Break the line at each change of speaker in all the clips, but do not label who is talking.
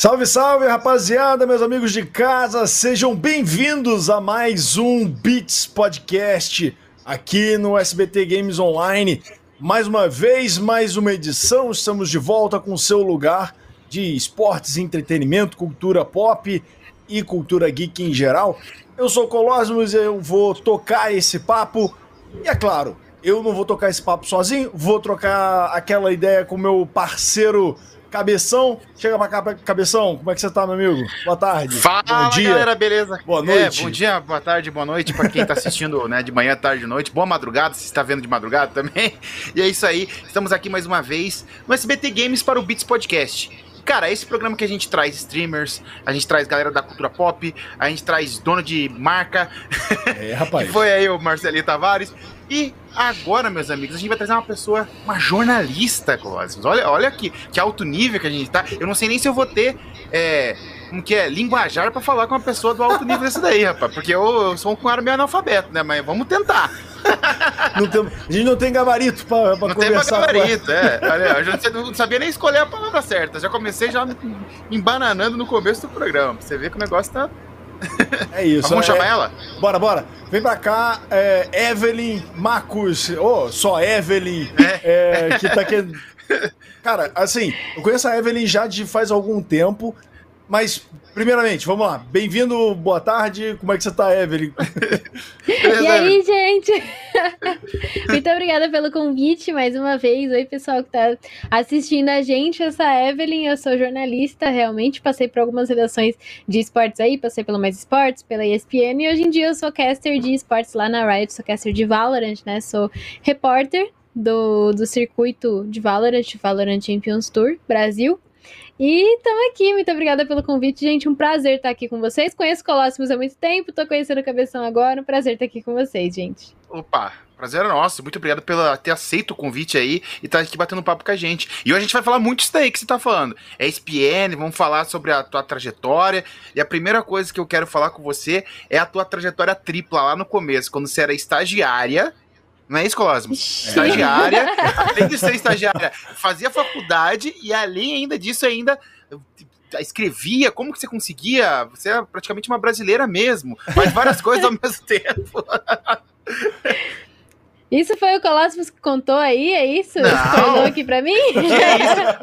Salve, salve, rapaziada, meus amigos de casa, sejam bem-vindos a mais um Beats Podcast aqui no SBT Games Online. Mais uma vez, mais uma edição, estamos de volta com o seu lugar de esportes, entretenimento, cultura pop e cultura geek em geral. Eu sou Colosmos, eu vou tocar esse papo e é claro, eu não vou tocar esse papo sozinho, vou trocar aquela ideia com meu parceiro Cabeção, chega pra cá, Cabeção, como é que você tá, meu amigo? Boa tarde.
Fala, bom dia. galera, beleza?
Boa noite.
É, bom dia, boa tarde, boa noite pra quem tá assistindo, né, de manhã, tarde, noite. Boa madrugada, se está vendo de madrugada também. E é isso aí, estamos aqui mais uma vez no SBT Games para o Beats Podcast. Cara, esse programa que a gente traz streamers, a gente traz galera da cultura pop, a gente traz dono de marca.
É, rapaz.
que foi aí o Marcelinho Tavares. E agora, meus amigos, a gente vai trazer uma pessoa, uma jornalista, Cosmos. Olha, olha que, que alto nível que a gente tá. Eu não sei nem se eu vou ter. É, como que é? Linguajar para falar com uma pessoa do alto nível desse daí, rapaz. Porque eu, eu sou um cara meio analfabeto, né? Mas vamos tentar.
Tem, a gente não tem gabarito pra, pra
não
conversar.
Não tem gabarito, é. Olha, eu já não sabia nem escolher a palavra certa. Já comecei já embananando no começo do programa. Pra você ver que o negócio tá,
é isso.
Vamos
é,
chamar ela?
Bora, bora. Vem pra cá, é, Evelyn Marcos. Oh, só Evelyn. É. é que tá aqui. Cara, assim, eu conheço a Evelyn já de faz algum tempo, mas Primeiramente, vamos lá. Bem-vindo, boa tarde. Como é que você tá, Evelyn?
e aí, gente? Muito obrigada pelo convite mais uma vez. Oi, pessoal que tá assistindo a gente. Eu sou a Evelyn, eu sou jornalista, realmente. Passei por algumas redações de esportes aí, passei pelo Mais Esportes, pela ESPN, e hoje em dia eu sou caster de esportes lá na Riot, sou caster de Valorant, né? Sou repórter do, do circuito de Valorant, Valorant Champions Tour Brasil. E estamos aqui, muito obrigada pelo convite, gente. Um prazer estar aqui com vocês. Conheço Colossimos há muito tempo, tô conhecendo o Cabeção agora. Um prazer estar aqui com vocês, gente.
Opa, prazer é nosso. Muito obrigado por ter aceito o convite aí e estar tá aqui batendo papo com a gente. E hoje a gente vai falar muito isso daí que você tá falando. É SPN, vamos falar sobre a tua trajetória. E a primeira coisa que eu quero falar com você é a tua trajetória tripla lá no começo, quando você era estagiária não é isso, Colosmo? Estagiária, além de ser estagiária, fazia faculdade e além ainda disso ainda escrevia, como que você conseguia? Você era praticamente uma brasileira mesmo, faz várias coisas ao mesmo tempo.
Isso foi o Colossus que contou aí, é isso?
Não.
Falou aqui pra mim?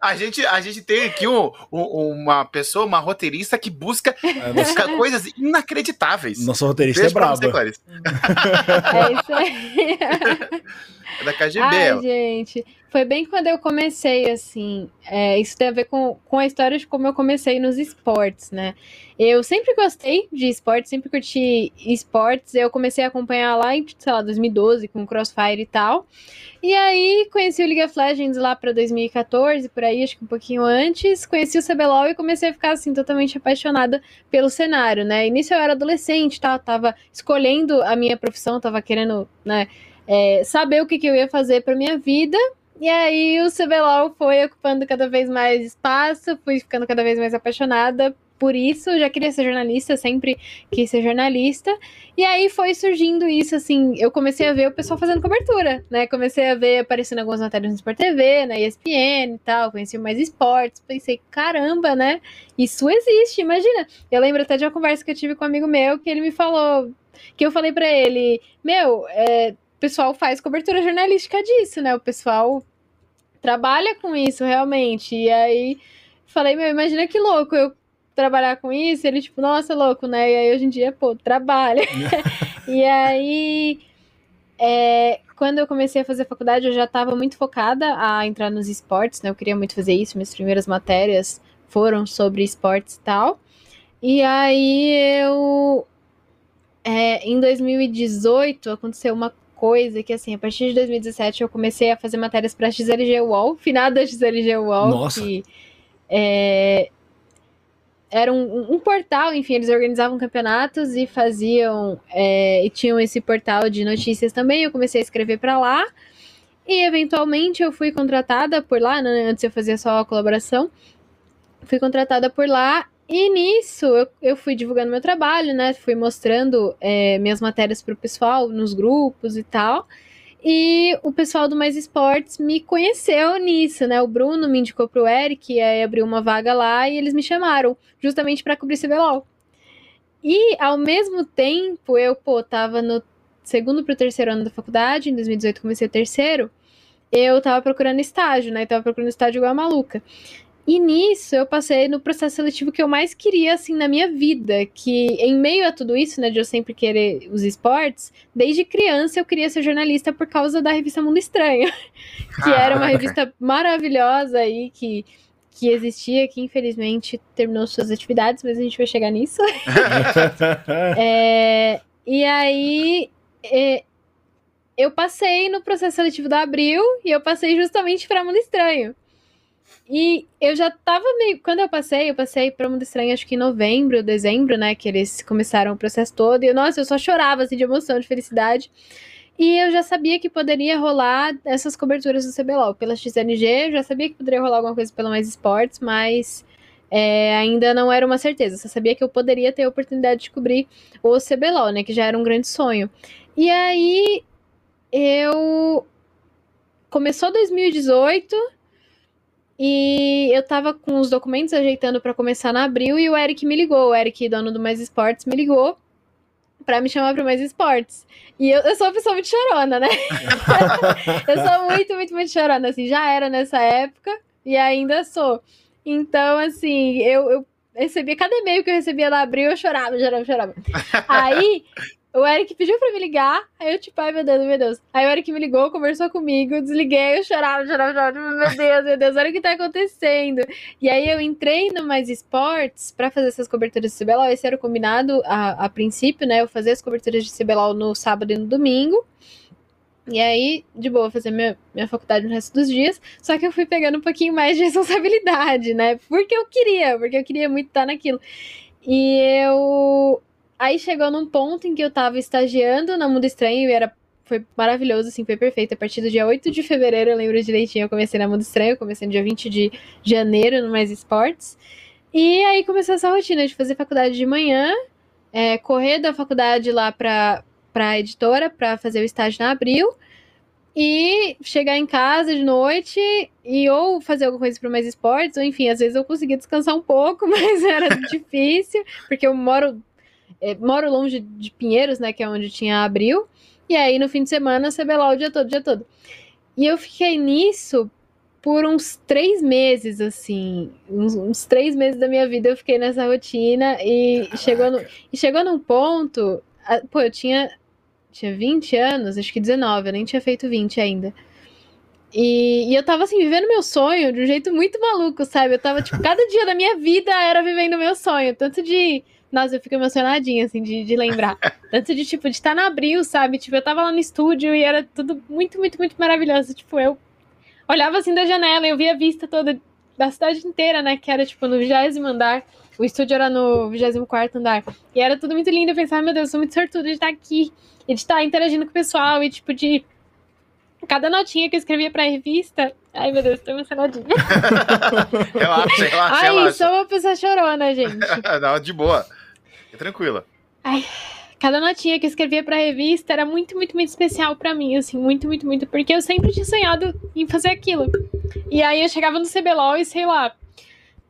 A, a, gente, a gente tem aqui um, um, uma pessoa, uma roteirista que busca, é, busca coisas inacreditáveis.
Nossa roteirista Beijo é braba.
Você, é isso aí.
É da KGB.
Ai, gente foi bem quando eu comecei, assim. É, isso tem a ver com, com a história de como eu comecei nos esportes, né? Eu sempre gostei de esportes, sempre curti esportes. Eu comecei a acompanhar lá em, sei lá, 2012, com Crossfire e tal. E aí conheci o League of Legends lá para 2014, por aí, acho que um pouquinho antes. Conheci o CBLOL e comecei a ficar, assim, totalmente apaixonada pelo cenário, né? Início eu era adolescente, tá? Tava escolhendo a minha profissão, tava querendo, né? É, saber o que, que eu ia fazer para minha vida e aí o CBLOL foi ocupando cada vez mais espaço, fui ficando cada vez mais apaixonada por isso, já queria ser jornalista, sempre quis ser jornalista. E aí foi surgindo isso, assim, eu comecei a ver o pessoal fazendo cobertura, né? Comecei a ver aparecendo algumas matérias no Sport TV, na ESPN e tal, conheci mais esportes, pensei, caramba, né? Isso existe, imagina. Eu lembro até de uma conversa que eu tive com um amigo meu, que ele me falou, que eu falei para ele, meu, é, pessoal faz cobertura jornalística disso, né? O pessoal trabalha com isso realmente. E aí falei, meu, imagina que louco eu trabalhar com isso. Ele, tipo, nossa, louco, né? E aí hoje em dia, pô, trabalha. e aí. É, quando eu comecei a fazer faculdade, eu já estava muito focada a entrar nos esportes, né? Eu queria muito fazer isso. Minhas primeiras matérias foram sobre esportes e tal. E aí eu. É, em 2018 aconteceu uma coisa que, assim, a partir de 2017 eu comecei a fazer matérias para XLG UOL, finada XLG UOL,
Nossa.
que é, era um, um, portal, enfim, eles organizavam campeonatos e faziam, é, e tinham esse portal de notícias também, eu comecei a escrever para lá, e eventualmente eu fui contratada por lá, né, antes eu fazia só a colaboração, fui contratada por lá e nisso eu, eu fui divulgando meu trabalho, né? Fui mostrando é, minhas matérias para o pessoal nos grupos e tal. E o pessoal do Mais Esportes me conheceu nisso, né? O Bruno me indicou pro Eric, aí abriu uma vaga lá e eles me chamaram, justamente para cobrir CBLOL. E ao mesmo tempo, eu, pô, tava no segundo pro terceiro ano da faculdade, em 2018 comecei o terceiro, eu tava procurando estágio, né? Eu tava procurando estágio igual a maluca. E nisso eu passei no processo seletivo que eu mais queria, assim, na minha vida. Que em meio a tudo isso, né, de eu sempre querer os esportes, desde criança eu queria ser jornalista por causa da revista Mundo Estranho. que era uma revista maravilhosa aí, que, que existia, que infelizmente terminou suas atividades, mas a gente vai chegar nisso. é, e aí. É, eu passei no processo seletivo da Abril e eu passei justamente para Mundo Estranho. E eu já tava meio. Quando eu passei, eu passei para Mundo Estranho, acho que em novembro, dezembro, né? Que eles começaram o processo todo. E, nossa, eu só chorava, assim, de emoção, de felicidade. E eu já sabia que poderia rolar essas coberturas do CBLOL. Pela XNG, eu já sabia que poderia rolar alguma coisa pela Mais Esportes, mas é, ainda não era uma certeza. Eu só sabia que eu poderia ter a oportunidade de cobrir o CBLOL, né? Que já era um grande sonho. E aí eu. Começou 2018 e eu tava com os documentos ajeitando para começar na abril e o Eric me ligou. O Eric, dono do Mais Esportes, me ligou para me chamar para Mais Esportes. E eu, eu, sou uma pessoa muito chorona, né? eu sou muito, muito, muito chorona. Assim, já era nessa época e ainda sou. Então, assim, eu, eu recebia cada e-mail que eu recebia na abril, eu chorava, chorava, chorava. Aí o Eric pediu pra me ligar, aí eu tipo, ai meu Deus, meu Deus. Aí o Eric me ligou, conversou comigo, desliguei, eu chorava, chorava, chorava, meu Deus, meu Deus, olha o que tá acontecendo. E aí eu entrei no Mais Esportes pra fazer essas coberturas de CBLOL, esse era o combinado a, a princípio, né, eu fazer as coberturas de CBLOL no sábado e no domingo. E aí, de boa, fazer minha, minha faculdade no resto dos dias. Só que eu fui pegando um pouquinho mais de responsabilidade, né? Porque eu queria, porque eu queria muito estar naquilo. E eu Aí chegou num ponto em que eu tava estagiando na Mundo Estranho e era foi maravilhoso, assim, foi perfeito. A partir do dia 8 de fevereiro, eu lembro direitinho, eu comecei na Mundo Estranho, comecei no dia 20 de janeiro no Mais Esportes. E aí começou essa rotina de fazer faculdade de manhã, é, correr da faculdade lá pra, pra editora para fazer o estágio na abril e chegar em casa de noite e ou fazer alguma coisa para mais esportes, ou enfim, às vezes eu conseguia descansar um pouco, mas era difícil, porque eu moro é, moro longe de Pinheiros, né? Que é onde tinha abril. E aí, no fim de semana, CBLOL o dia todo, o dia todo. E eu fiquei nisso por uns três meses, assim. Uns, uns três meses da minha vida eu fiquei nessa rotina. E chegou, no, e chegou num ponto. Pô, eu tinha, tinha 20 anos, acho que 19, eu nem tinha feito 20 ainda. E, e, eu tava assim, vivendo meu sonho de um jeito muito maluco, sabe? Eu tava, tipo, cada dia da minha vida era vivendo meu sonho. Tanto de nossa, eu fico emocionadinha, assim, de, de lembrar. Tanto de, tipo, de estar na Abril, sabe? Tipo, eu tava lá no estúdio e era tudo muito, muito, muito maravilhoso. Tipo, eu olhava assim da janela e eu via a vista toda da cidade inteira, né? Que era, tipo, no vigésimo andar. O estúdio era no 24 andar. E era tudo muito lindo. Eu pensava, meu Deus, eu sou muito sortuda de estar aqui. E de estar interagindo com o pessoal. E, tipo, de. Cada notinha que eu escrevia pra revista. Ai, meu Deus, tô emocionadinha.
relaxa, relaxa,
Ai,
relaxa.
sou uma pessoa chorona, gente.
Não, de boa. Fica tranquila.
Ai, cada notinha que eu escrevia pra revista era muito, muito, muito especial para mim, assim, muito, muito, muito, porque eu sempre tinha sonhado em fazer aquilo. E aí eu chegava no CBLOL e, sei lá,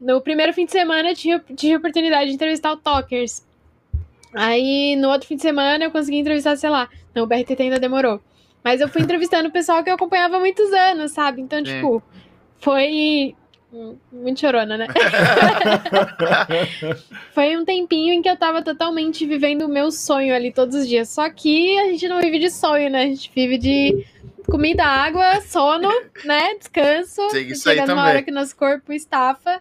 no primeiro fim de semana eu tinha, tinha a oportunidade de entrevistar o Talkers. Aí no outro fim de semana eu consegui entrevistar, sei lá, não, o BRTT ainda demorou. Mas eu fui entrevistando o pessoal que eu acompanhava há muitos anos, sabe? Então, Sim. tipo, foi muito chorona, né? Foi um tempinho em que eu tava totalmente vivendo o meu sonho ali todos os dias. Só que a gente não vive de sonho, né? A gente vive de comida, água, sono, né? Descanso.
Sim, isso
chegando
aí
uma hora que nosso corpo estafa.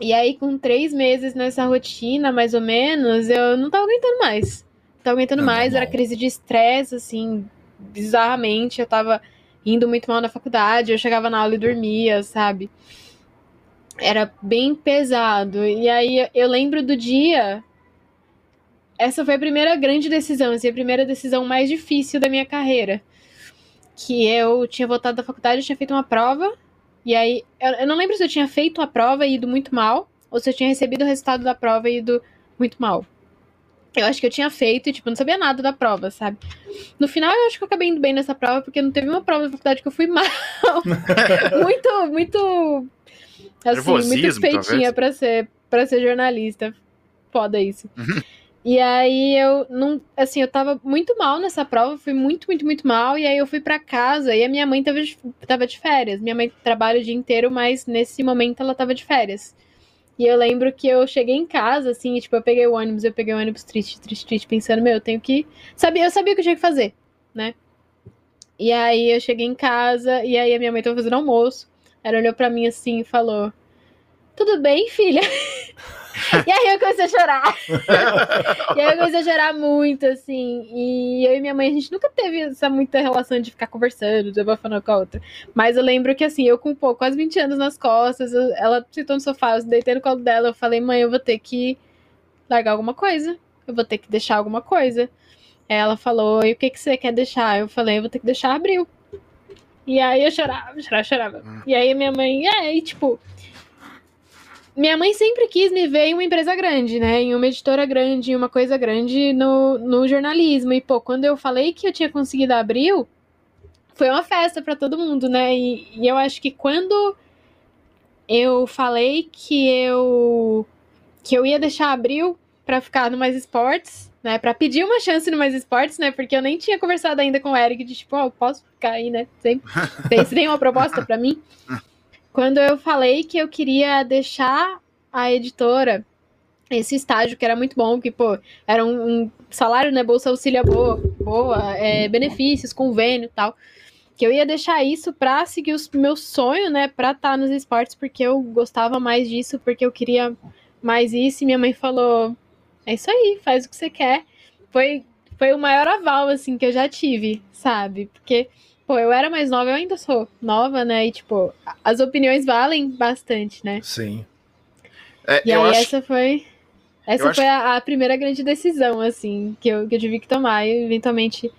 E aí, com três meses nessa rotina, mais ou menos, eu não tava aguentando mais. Não tava aguentando não, mais, não. era crise de estresse, assim, bizarramente. Eu tava indo muito mal na faculdade, eu chegava na aula e dormia, sabe? Era bem pesado. E aí eu lembro do dia. Essa foi a primeira grande decisão, assim, a primeira decisão mais difícil da minha carreira. Que eu tinha voltado da faculdade, eu tinha feito uma prova. E aí, eu, eu não lembro se eu tinha feito a prova e ido muito mal, ou se eu tinha recebido o resultado da prova e ido muito mal. Eu acho que eu tinha feito e, tipo, não sabia nada da prova, sabe? No final, eu acho que eu acabei indo bem nessa prova, porque não teve uma prova da faculdade que eu fui mal. muito, muito. Assim, muito feitinha pra ser, pra ser jornalista. Foda isso. E aí eu não. Assim, eu tava muito mal nessa prova, fui muito, muito, muito mal. E aí eu fui pra casa e a minha mãe tava de, tava de férias. Minha mãe trabalha o dia inteiro, mas nesse momento ela tava de férias. E eu lembro que eu cheguei em casa, assim, e, tipo, eu peguei o ônibus, eu peguei o ônibus triste, triste, triste, pensando, meu, eu tenho que. Sabia, eu sabia o que eu tinha que fazer, né? E aí eu cheguei em casa, e aí a minha mãe tava fazendo almoço. Ela olhou pra mim assim e falou: Tudo bem, filha? e aí eu comecei a chorar. e aí eu comecei a chorar muito, assim. E eu e minha mãe, a gente nunca teve essa muita relação de ficar conversando, de uma falando com a outra. Mas eu lembro que, assim, eu com pô, quase 20 anos nas costas, eu- ela sentou no sofá, eu deitei no colo dela, eu falei, mãe, eu vou ter que largar alguma coisa. Eu vou ter que deixar alguma coisa. Ela falou, e o que, que você quer deixar? Eu falei, eu vou ter que deixar abril. E aí eu chorava, chorava, chorava.
Hum.
E aí minha mãe, é, e tipo. Minha mãe sempre quis me ver em uma empresa grande, né? Em uma editora grande, em uma coisa grande no, no jornalismo. E, pô, quando eu falei que eu tinha conseguido abril, foi uma festa pra todo mundo, né? E, e eu acho que quando eu falei que eu que eu ia deixar abril pra ficar no Mais Esportes, né? Pra pedir uma chance no Mais Esportes, né? Porque eu nem tinha conversado ainda com o Eric de tipo, ó, posso ficar aí, né? Sempre. Tem, você tem uma proposta pra mim? Quando eu falei que eu queria deixar a editora esse estágio que era muito bom, que, pô, era um, um salário, né? Bolsa auxília boa, boa é, benefícios, convênio e tal. Que eu ia deixar isso pra seguir o meu sonho, né? Pra estar nos esportes, porque eu gostava mais disso, porque eu queria mais isso. E minha mãe falou: é isso aí, faz o que você quer. Foi, foi o maior aval, assim, que eu já tive, sabe? Porque, pô, eu era mais nova, eu ainda sou nova, né? E, tipo, as opiniões valem bastante, né?
Sim.
É,
E aí
acho
essa foi. Essa
eu acho
foi a, a primeira grande decisão, assim, que eu, que eu tive que tomar. E eventualmente,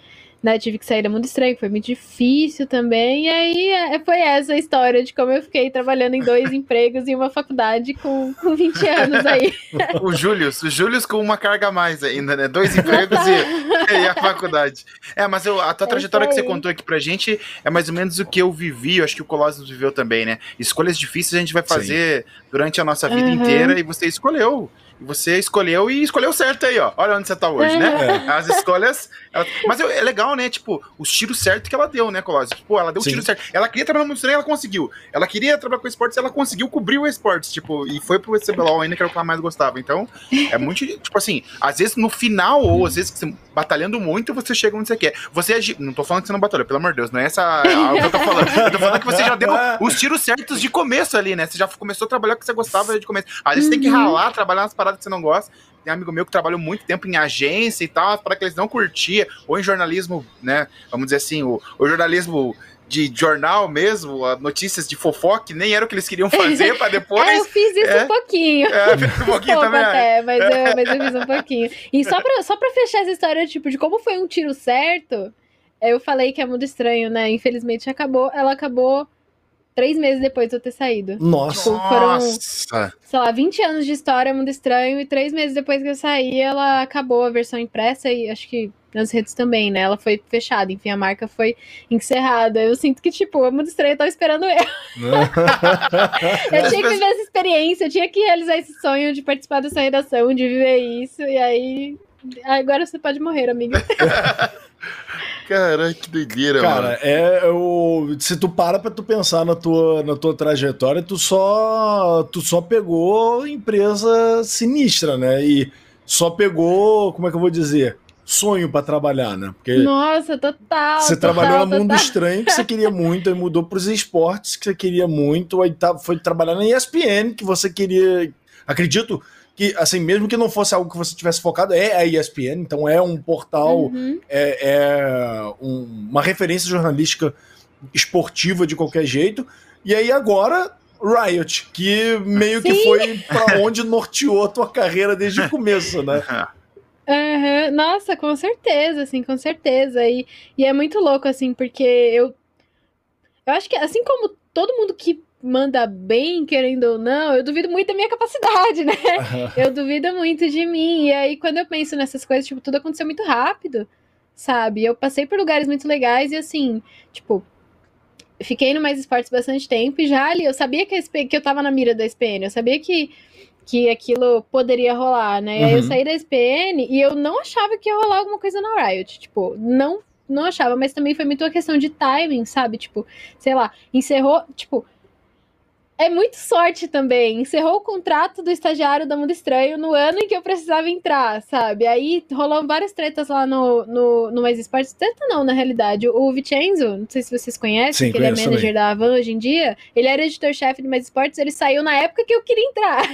né, tive que sair da Mundo Estranho, foi muito difícil também. E aí é, foi essa a história de como eu fiquei trabalhando em dois empregos e uma faculdade com, com 20 anos aí.
o Július, o Július com uma carga a mais ainda, né? Dois empregos e, e a faculdade. É, mas eu- a tua
É
trajetória que você contou aqui pra gente é mais ou menos o que eu vivi, eu acho que o Colossus viveu também, né? Escolhas difíceis a gente vai fazer durante a nossa vida
Uhum.
inteira e você escolheu. Você escolheu e escolheu certo aí, ó. Olha onde você tá hoje, né?
É.
As escolhas. ela- Mas é legal, né? Tipo, os tiros certos que ela deu, né, Colossus? Tipo, ela deu o
Sim.
tiro certo. Ela queria trabalhar no Mundo ela conseguiu. Ela queria trabalhar com esportes, ela conseguiu cobrir o esportes, tipo, e foi pro CBLOL ainda, que era o que ela mais gostava. Então, é muito, tipo assim, às vezes no final, ou às vezes você batalhando muito, você chega onde você quer. Você agi... Não tô falando que você não batalhou, pelo amor de Deus, não é essa a- o que eu tô falando. Eu tô falando que você já deu os tiros certos de começo ali, né? Você já começou a trabalhar o que você gostava de começo. Às vezes você tem que ralar, trabalhar nas paradas que você não gosta. Tem um amigo meu que trabalhou muito tempo em agência e tal, para que eles não curtia, ou em jornalismo, né? Vamos dizer assim, o, o jornalismo de jornal mesmo, notícias de fofoca, que nem era o que eles queriam fazer para
É, eu
depois.
fiz isso
é.
um pouquinho.
É, um pouquinho
Pouco
também. é.
até, mas eu, mas eu fiz um pouquinho. E só pra, só pra fechar essa história, tipo, de como foi um tiro certo, eu falei que é muito estranho, né? Infelizmente acabou. Ela acabou três meses depois de eu ter saído.
Nossa.
Tipo, foram,
Nossa!
sei lá, 20 anos de história, Mundo Estranho, e três meses depois que eu saí, ela acabou a versão impressa e acho que nas redes também, né? Ela foi fechada, enfim, a marca foi encerrada. Eu sinto que, tipo, a Mundo Estranho tava esperando eu. Eu tinha que viver essa experiência, eu tinha que realizar esse sonho de participar dessa redação, de viver isso, e aí. Agora você pode morrer, amiga.
Caralho, que doideira,
Cara,
mano.
é o se tu para pra tu pensar na tua, na tua trajetória, tu só tu só pegou empresa sinistra, né? E só pegou, como é que eu vou dizer, sonho pra trabalhar, né? Porque
Nossa, total.
você
total,
trabalhou no mundo
total.
estranho que você queria muito, aí mudou pros esportes que você queria muito, aí tá, foi trabalhar na ESPN que você queria. Acredito que, assim, mesmo que não fosse algo que você tivesse focado, é a ESPN, então é um portal
Uhum.
é, é um- uma referência jornalística esportiva de qualquer jeito. E aí agora, Riot, que meio que
Sim.
foi pra onde norteou a tua carreira desde o começo, né?
Aham, Nossa, com certeza, assim, com certeza. E, e é muito louco, assim, porque eu. Eu acho que, assim como todo mundo que manda bem, querendo ou não, eu duvido muito da minha capacidade, né? eu duvido muito de mim. E aí, quando eu penso nessas coisas, tipo, tudo aconteceu muito rápido, sabe? Eu passei por lugares muito legais e assim, tipo, fiquei no Mais Esportes bastante tempo e já ali eu sabia que, SPN, que eu tava na mira da SPN, eu sabia que, que aquilo poderia rolar, né? Uhum. Aí eu uhum. saí da SPN e eu não achava que ia rolar alguma coisa na Riot, tipo, não não achava, mas também foi muito uma questão de timing, sabe? Tipo, sei lá, encerrou, tipo, é muito sorte também. Encerrou o contrato do estagiário da Mundo Estranho no ano em que eu precisava entrar, sabe? Aí rolou várias tretas lá no, no, no Mais Esportes. Treta não, na realidade. O Vicenzo, não sei se vocês conhecem, Sim, que ele é manager também. da Avan hoje em dia. Ele era editor-chefe do Mais Esportes, ele saiu na época que eu queria entrar.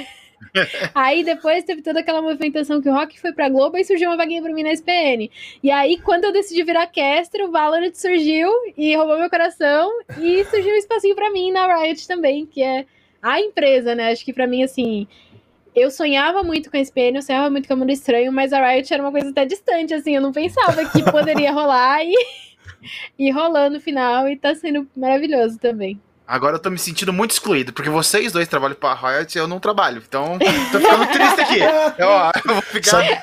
Aí depois teve toda aquela movimentação que o Rock foi pra Globo e surgiu uma vaguinha pra mim na SPN. E aí, quando eu decidi virar caster, o Valorant surgiu e roubou meu coração. E surgiu um espacinho pra mim na Riot também, que é a empresa, né? Acho que pra mim, assim, eu sonhava muito com a SPN, eu sonhava muito com o Mundo Estranho, mas a Riot era uma coisa até distante, assim, eu não pensava que poderia rolar e, e rolou no final e tá sendo maravilhoso também.
Agora eu tô me sentindo muito excluído, porque vocês dois trabalham pra Riot e eu não trabalho. Então, tô ficando triste aqui. Eu, eu vou ficar.
Sabe,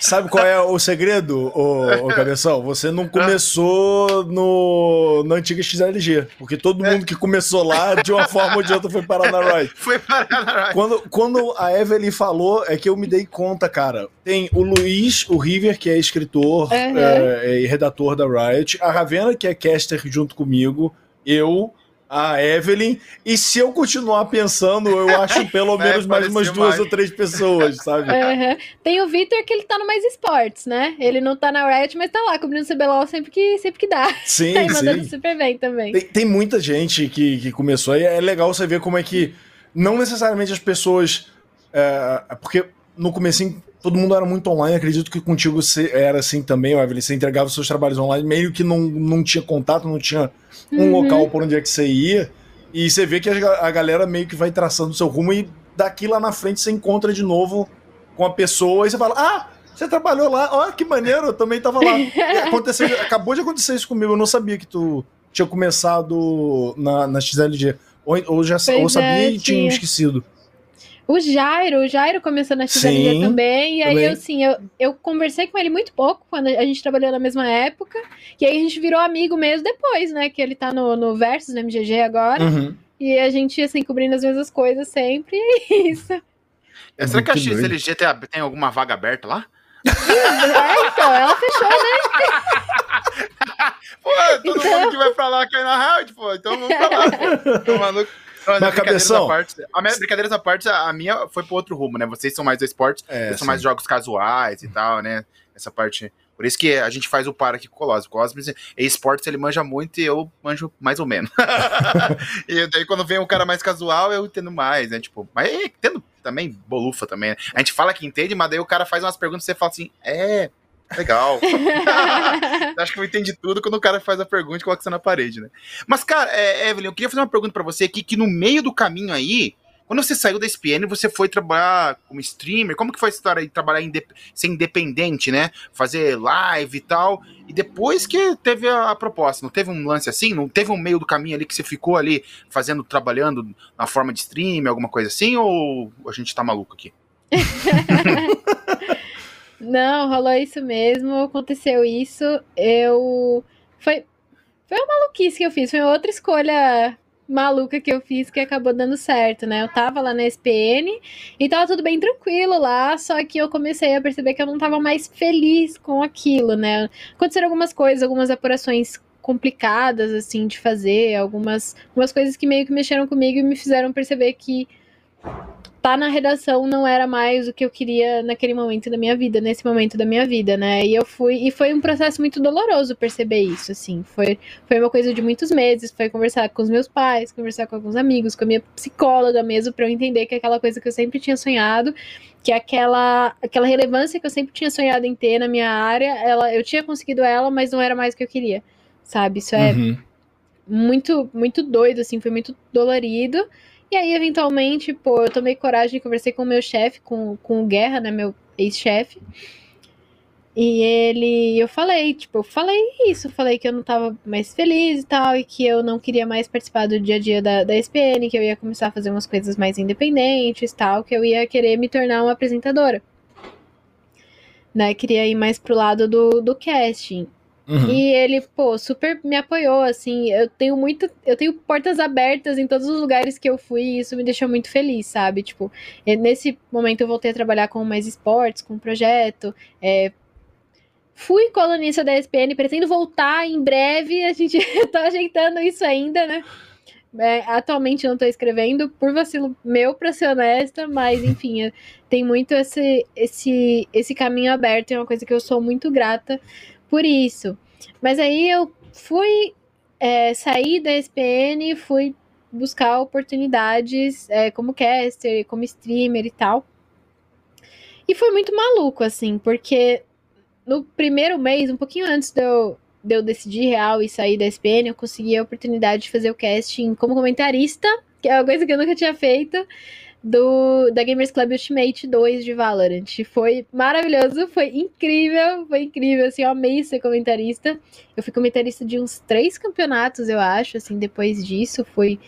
sabe, qual é o segredo, ô, ô Cabeção? Você não começou no, na antiga XLG. Porque todo mundo que começou lá, de uma forma ou de outra, foi parar na Riot.
Foi parar na Riot.
Quando, quando a Evelyn falou, é que eu me dei conta, cara. Tem o Luiz, o River, que é escritor uhum. é, e redator da Riot. A Ravena, que é caster junto comigo. Eu a Evelyn, e se eu continuar pensando, eu acho pelo menos mais umas duas mais. ou três pessoas, sabe?
Uhum. Tem o Victor que ele tá no Mais Esportes, né? Ele não tá na Riot, mas tá lá cobrindo o CBLOL sempre que, sempre que dá.
Sim, tá
mandando super bem também.
Tem, tem, muita gente que, que começou, e é legal você ver como é que não necessariamente as pessoas... É, porque no começo todo mundo era muito online, acredito que contigo era assim também, Evelyn, você entregava os seus trabalhos online, meio que não, não tinha contato, não tinha um uhum. local por onde é que você ia, e você vê que a, a galera meio que vai traçando o seu rumo e daqui lá na frente você encontra de novo com a pessoa e você fala, ah, você trabalhou lá, olha que maneiro, eu também tava lá. aconteceu, acabou de acontecer isso comigo, eu não sabia que tu tinha começado na, na XLG, ou, ou já ou sabia é, e tinha esquecido.
O Jairo, o Jairo começou na XLG também. E aí, eu, assim, eu, eu conversei com ele muito pouco quando a gente trabalhou na mesma época. E aí a gente virou amigo mesmo depois, né? Que ele tá no, no Versus, no MGG agora. Uhum. E a gente, assim, cobrindo as mesmas coisas sempre. E é isso.
É, será que a XLG tem, tem alguma vaga aberta lá?
é, então, ela fechou, né?
pô, todo então... mundo que vai pra lá cai na rádio, pô. Então vamos pra lá, pô. Tô maluco.
Não, Mas cabeção.
Parte, a minha, brincadeiras à parte, a minha foi pro outro rumo, né? Vocês são mais do esporte, é, eu sou mais jogos casuais e tal, né? Essa parte. Por isso que a gente faz o par aqui com o Colossus. O Colossus, e esportes, ele manja muito e eu manjo mais ou menos. e daí quando vem um cara mais casual, eu entendo mais, né? Tipo, mas entendo também bolufa também. Né? A gente fala que entende, mas daí o cara faz umas perguntas e você fala assim, é, Legal. Acho que eu entendi tudo quando o cara faz a pergunta e coloca você na parede, né? Mas, cara, é, Evelyn, eu queria fazer uma pergunta para você aqui, que no meio do caminho aí, quando você saiu da SPN, você foi trabalhar como streamer. Como que foi a história de trabalhar indep ser independente, né? Fazer live e tal. E depois que teve a, a, proposta, não teve um lance assim? Não teve um meio do caminho ali que você ficou ali fazendo, trabalhando na forma de streamer, alguma coisa assim? Ou a gente tá maluco aqui?
Não, rolou isso mesmo, aconteceu isso. Eu. Foi, foi uma maluquice que eu fiz, foi outra escolha maluca que eu fiz que acabou dando certo, né? Eu tava lá na SPN e tava tudo bem tranquilo lá, só que eu comecei a perceber que eu não tava mais feliz com aquilo, né? Aconteceram algumas coisas, algumas apurações complicadas, assim, de fazer, algumas, algumas coisas que meio que mexeram comigo e me fizeram perceber que tá na redação não era mais o que eu queria naquele momento da minha vida, nesse momento da minha vida, né? E eu fui e foi um processo muito doloroso perceber isso, assim. Foi foi uma coisa de muitos meses, foi conversar com os meus pais, conversar com alguns amigos, com a minha psicóloga mesmo para eu entender que aquela coisa que eu sempre tinha sonhado, que aquela aquela relevância que eu sempre tinha sonhado em ter na minha área, ela eu tinha conseguido ela, mas não era mais o que eu queria. Sabe? Isso é uhum. muito muito doido assim, foi muito dolorido. E aí, eventualmente, pô, eu tomei coragem e conversei com o meu chefe, com, com o Guerra, né, meu ex-chefe. E ele, eu falei, tipo, eu falei isso, falei que eu não tava mais feliz e tal, e que eu não queria mais participar do dia a dia da, da SPN, que eu ia começar a fazer umas coisas mais independentes tal, que eu ia querer me tornar uma apresentadora. Né, queria ir mais pro lado do, do casting. Uhum. E ele, pô, super me apoiou, assim, eu tenho muito, eu tenho portas abertas em todos os lugares que eu fui e isso me deixou muito feliz, sabe? Tipo, nesse momento eu voltei a trabalhar com mais esportes, com um projeto, é, Fui colunista da ESPN, pretendo voltar em breve. A gente tá ajeitando isso ainda, né? É, atualmente não estou escrevendo por vacilo meu, para ser honesta, mas enfim, tem muito esse, esse, esse caminho aberto, é uma coisa que eu sou muito grata por isso. Mas aí eu fui é, sair da ESPN, fui buscar oportunidades é, como caster, como streamer e tal. E foi muito maluco, assim, porque no primeiro mês, um pouquinho antes de eu, de eu decidir real e sair da SPN, eu consegui a oportunidade de fazer o casting como comentarista, que é uma coisa que eu nunca tinha feito, do da Gamers Club Ultimate 2 de Valorant. Foi maravilhoso, foi incrível, foi incrível, assim, eu amei ser comentarista. Eu fui comentarista de uns três campeonatos, eu acho, assim, depois disso, foi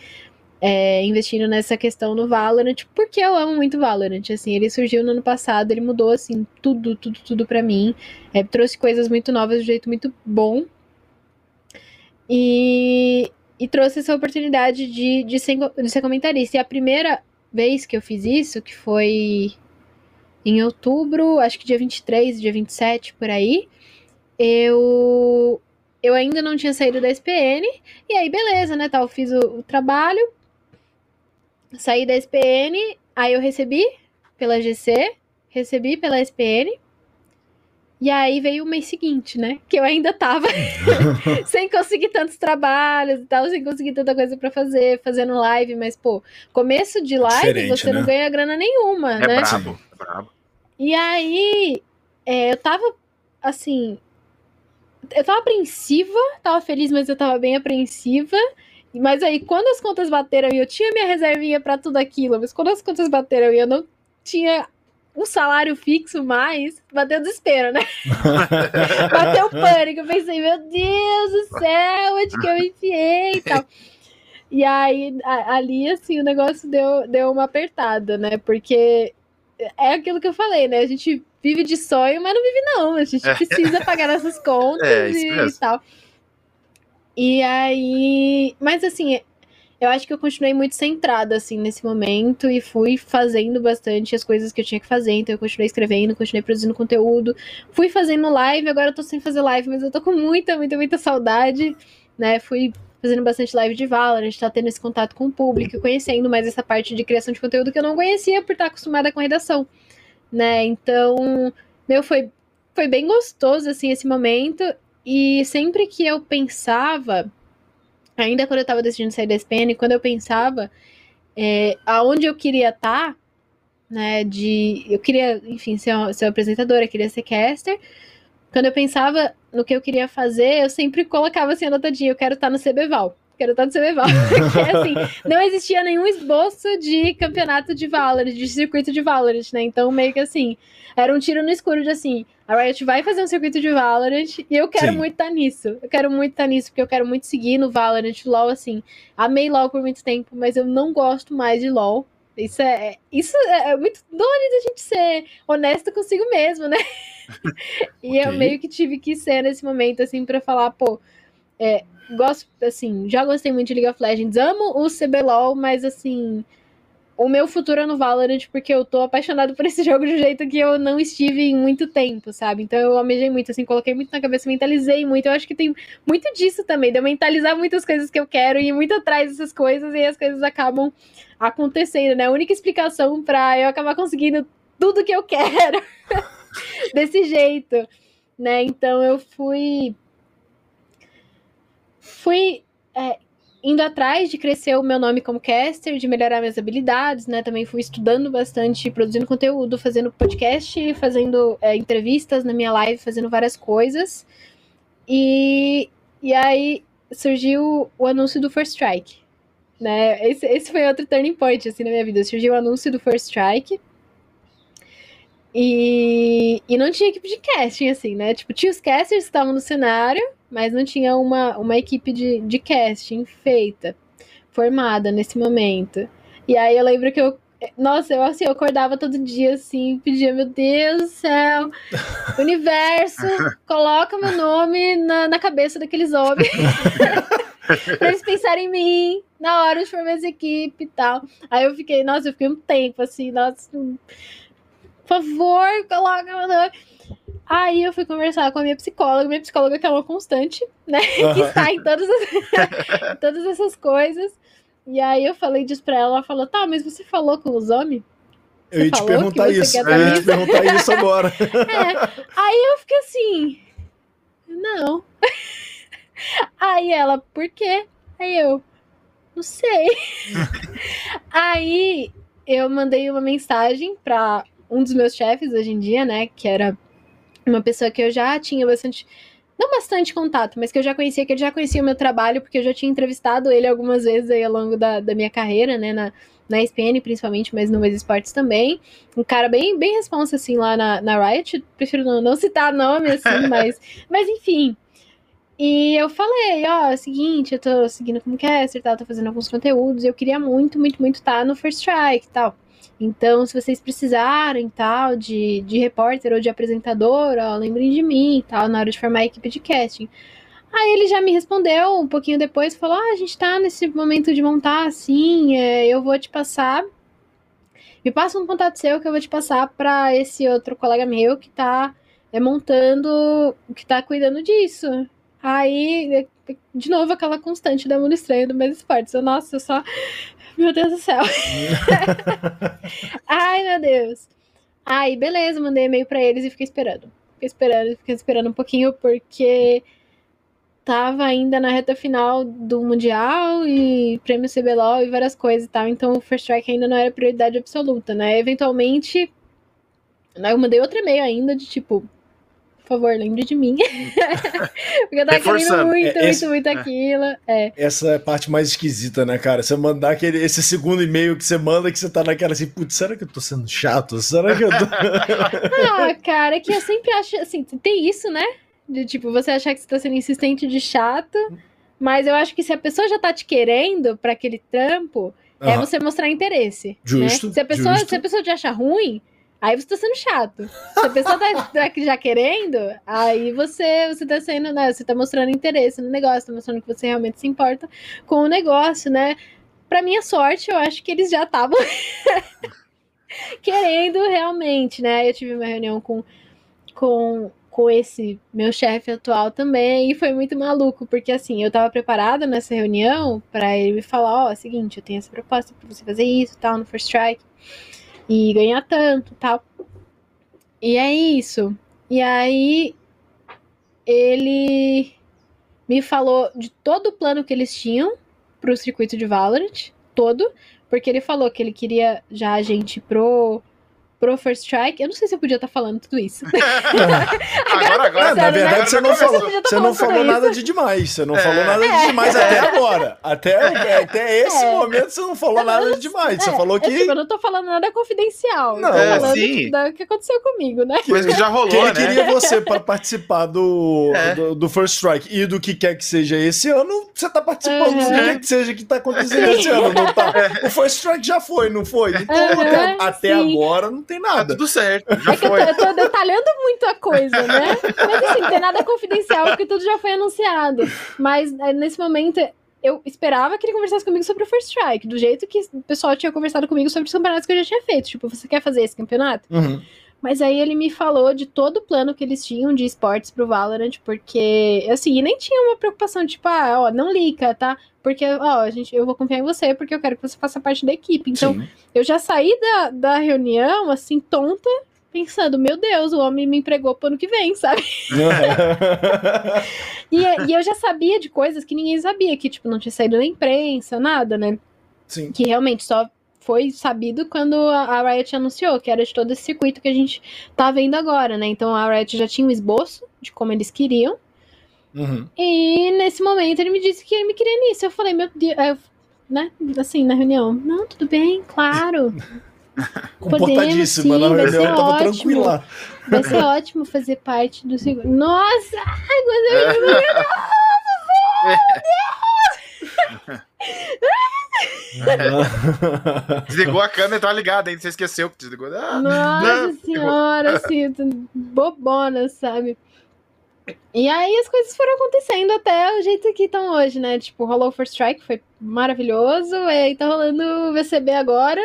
é, investindo nessa questão no Valorant, porque eu amo muito Valorant, assim, ele surgiu no ano passado, ele mudou, assim, tudo, tudo, tudo para mim, é, trouxe coisas muito novas de um jeito muito bom, e, e trouxe essa oportunidade de, de, ser, de ser comentarista, e a primeira vez que eu fiz isso, que foi em outubro, acho que dia 23, dia 27, por aí, eu eu ainda não tinha saído da SPN, e aí beleza, né, tal, fiz o, o trabalho, saí da SPN, aí eu recebi pela GC, recebi pela SPN. E aí veio o mês seguinte, né? Que eu ainda tava sem conseguir tantos trabalhos e tal, sem conseguir tanta coisa para fazer, fazendo live, mas, pô, começo de live Diferente, você né? não ganha grana nenhuma,
é
né?
Brabo, é brabo.
E aí, é, eu tava, assim, eu tava apreensiva, tava feliz, mas eu tava bem apreensiva. Mas aí, quando as contas bateram e eu tinha minha reservinha para tudo aquilo, mas quando as contas bateram e eu não tinha um salário fixo mais, bateu desespero, né? bateu pânico. Eu pensei, meu Deus do céu, onde que eu me enfiei e tal. E aí, ali, assim, o negócio deu, deu uma apertada, né? Porque é aquilo que eu falei, né? A gente vive de sonho, mas não vive, não. A gente é. precisa pagar nossas contas é, e, e tal. E aí. Mas assim, eu acho que eu continuei muito centrada, assim, nesse momento e fui fazendo bastante as coisas que eu tinha que fazer. Então, eu continuei escrevendo, continuei produzindo conteúdo, fui fazendo live. Agora eu tô sem fazer live, mas eu tô com muita, muita, muita saudade, né? Fui fazendo bastante live de Valorant, tá tendo esse contato com o público, conhecendo mais essa parte de criação de conteúdo que eu não conhecia por estar acostumada com redação, né? Então, meu, foi, foi bem gostoso, assim, esse momento. E sempre que eu pensava, ainda quando eu estava decidindo sair da SPN, quando eu pensava é, aonde eu queria estar, tá, né, de... Eu queria, enfim, ser, ser apresentadora, queria ser caster. Quando eu pensava no que eu queria fazer, eu sempre colocava assim, anotadinho, eu quero estar tá no CBVAL quero estar no CBVAL. Porque, assim, não existia nenhum esboço de campeonato de Valorant, de circuito de Valorant, né? Então, meio que assim, era um tiro no escuro de assim, a Riot vai fazer um circuito de Valorant e eu quero Sim. muito estar nisso. Eu quero muito estar nisso, porque eu quero muito seguir no Valorant, LoL, assim. Amei LoL por muito tempo, mas eu não gosto mais de LoL. Isso é, isso é, é muito doido a gente ser honesto consigo mesmo, né? e okay. eu meio que tive que ser nesse momento, assim, para falar, pô, é, gosto, assim, já gostei muito de League of Legends, amo o CBLOL, mas assim, o meu futuro é no Valorant porque eu tô apaixonado por esse jogo de um jeito que eu não estive em muito tempo, sabe? Então eu amejei muito, assim, coloquei muito na cabeça, mentalizei muito. Eu acho que tem muito disso também, de eu mentalizar muitas coisas que eu quero e ir muito atrás dessas coisas e as coisas acabam acontecendo, né? A única explicação para eu acabar conseguindo tudo que eu quero desse jeito, né? Então eu fui fui é, indo atrás de crescer o meu nome como caster, de melhorar minhas habilidades, né? Também fui estudando bastante, produzindo conteúdo, fazendo podcast, fazendo é, entrevistas na minha live, fazendo várias coisas. E, e aí surgiu o anúncio do First Strike, né? Esse, esse foi outro turning point, assim, na minha vida. Surgiu o anúncio do First Strike. E, e não tinha equipe de casting, assim, né? Tipo, tinha os casters que estavam no cenário, mas não tinha uma, uma equipe de, de casting feita, formada nesse momento. E aí eu lembro que eu. Nossa, eu assim, eu acordava todo dia assim, pedia, meu Deus do céu, universo, coloca meu nome na, na cabeça daqueles homens. pra eles pensarem em mim na hora de formar essa equipe e tal. Aí eu fiquei, nossa, eu fiquei um tempo assim, nossa, por favor, coloca meu nome. Aí eu fui conversar com a minha psicóloga, minha psicóloga que é uma constante, né? Uhum. que está em todas, as, todas essas coisas. E aí eu falei disso pra ela, ela falou, tá, mas você falou com os homens?
Você eu ia te perguntar isso. Eu ia te perguntar isso agora.
É. Aí eu fiquei assim, não. Aí ela, por quê? Aí eu, não sei. aí eu mandei uma mensagem para um dos meus chefes hoje em dia, né? Que era uma pessoa que eu já tinha bastante. Não bastante contato, mas que eu já conhecia, que ele já conhecia o meu trabalho, porque eu já tinha entrevistado ele algumas vezes aí ao longo da, da minha carreira, né? Na, na ESPN principalmente, mas no Meus Esportes também. Um cara bem, bem responsa, assim, lá na, na Riot. Prefiro não, não citar nome, assim, mas, mas enfim. E eu falei, ó, é o seguinte, eu tô seguindo como caster, tal, tô fazendo alguns conteúdos, e eu queria muito, muito, muito estar tá no First Strike e tal. Então, se vocês precisarem, tal, de, de repórter ou de apresentador, ó, lembrem de mim tal, na hora de formar a equipe de casting. Aí ele já me respondeu um pouquinho depois, falou, ah, a gente tá nesse momento de montar, assim, é, eu vou te passar... Me passa um contato seu que eu vou te passar para esse outro colega meu que tá é, montando, que tá cuidando disso. Aí, de novo, aquela constante da Mundo Estranho do Meus Esportes. Eu, nossa, eu só. Meu Deus do céu. Ai, meu Deus. Aí, beleza, mandei e-mail pra eles e fiquei esperando. Fiquei esperando, fiquei esperando um pouquinho, porque tava ainda na reta final do Mundial e prêmio CBLOL e várias coisas e tal. Então o First Strike ainda não era prioridade absoluta, né? Eventualmente, né, eu mandei outro e-mail ainda de tipo, favor, lembre de mim. Porque eu tava querendo muito, é, esse, muito, muito aquilo. É.
Essa é a parte mais esquisita, né, cara? Você mandar aquele, esse segundo e-mail que você manda que você tá naquela assim, putz, será que eu tô sendo chato? Será que eu tô.
ah, cara, é que eu sempre acho assim, tem isso, né? De tipo, você achar que você tá sendo insistente de chato. Mas eu acho que se a pessoa já tá te querendo para aquele trampo, uhum. é você mostrar interesse.
Justo.
Né? Se, a pessoa,
justo.
se a pessoa te acha ruim, Aí você tá sendo chato. Se a pessoa tá, tá já querendo, aí você, você tá sendo, né? Você tá mostrando interesse no negócio, tá mostrando que você realmente se importa com o negócio, né? Pra minha sorte, eu acho que eles já estavam querendo realmente, né? Eu tive uma reunião com, com, com esse meu chefe atual também, e foi muito maluco, porque assim, eu tava preparada nessa reunião para ele me falar, ó, oh, seguinte, eu tenho essa proposta para você fazer isso, tal, no First Strike e ganhar tanto tal. E é isso. E aí ele me falou de todo o plano que eles tinham pro circuito de Valorant, todo, porque ele falou que ele queria já a gente pro pro First Strike. Eu não sei se eu podia estar tá falando tudo isso.
agora, agora.
na verdade, né? você não falou, tá você não falou nada de demais. Você não é. falou nada de é. demais é. até agora. Até, é. até esse é. momento, você não falou nada de demais. Você é. falou que.
Tipo, eu não tô falando nada confidencial.
Não,
é,
falando
sim. Do que aconteceu comigo, né?
Coisa que já rolou.
Que
ele
né? queria você para participar do, do, do, First Strike e do que quer que seja esse ano, você tá participando do que quer que seja que tá acontecendo esse ano, não tá? O First Strike já foi, não foi? Então, até, até agora, não tem nada. Tá
tudo certo. Já
é que foi. Eu, tô, eu tô detalhando muito a coisa, né? Mas assim, não tem nada confidencial, porque tudo já foi anunciado. Mas é, nesse momento, eu esperava que ele conversasse comigo sobre o First Strike, do jeito que o pessoal tinha conversado comigo sobre os campeonatos que eu já tinha feito. Tipo, você quer fazer esse campeonato?
Uhum.
Mas aí ele me falou de todo o plano que eles tinham de esportes pro Valorant, porque, assim, nem tinha uma preocupação, tipo, ah, ó, não liga, tá? Porque, ó, a gente, eu vou confiar em você porque eu quero que você faça parte da equipe. Então, Sim. eu já saí da, da reunião, assim, tonta, pensando, meu Deus, o homem me empregou pro ano que vem, sabe? e, e eu já sabia de coisas que ninguém sabia, que, tipo, não tinha saído na imprensa, nada, né?
Sim.
Que realmente só foi sabido quando a Riot anunciou, que era de todo esse circuito que a gente tá vendo agora, né? Então a Riot já tinha um esboço de como eles queriam.
Uhum.
E nesse momento ele me disse que ele me queria nisso. Eu falei, meu Deus, eu, né? Assim, na reunião, não, tudo bem, claro.
Comportadíssima na reunião, eu tava ótimo. tranquila.
Vai ser ótimo fazer parte do segundo. Nossa! Ai, gostei! Meu
Deus! Desligou a câmera e tá ligada ainda, você esqueceu que desligou.
Ah, Nossa não, senhora, assim, bobona, sabe? E aí as coisas foram acontecendo até o jeito que estão hoje, né? Tipo, rolou o First Strike, foi maravilhoso, e aí tá rolando o VCB agora.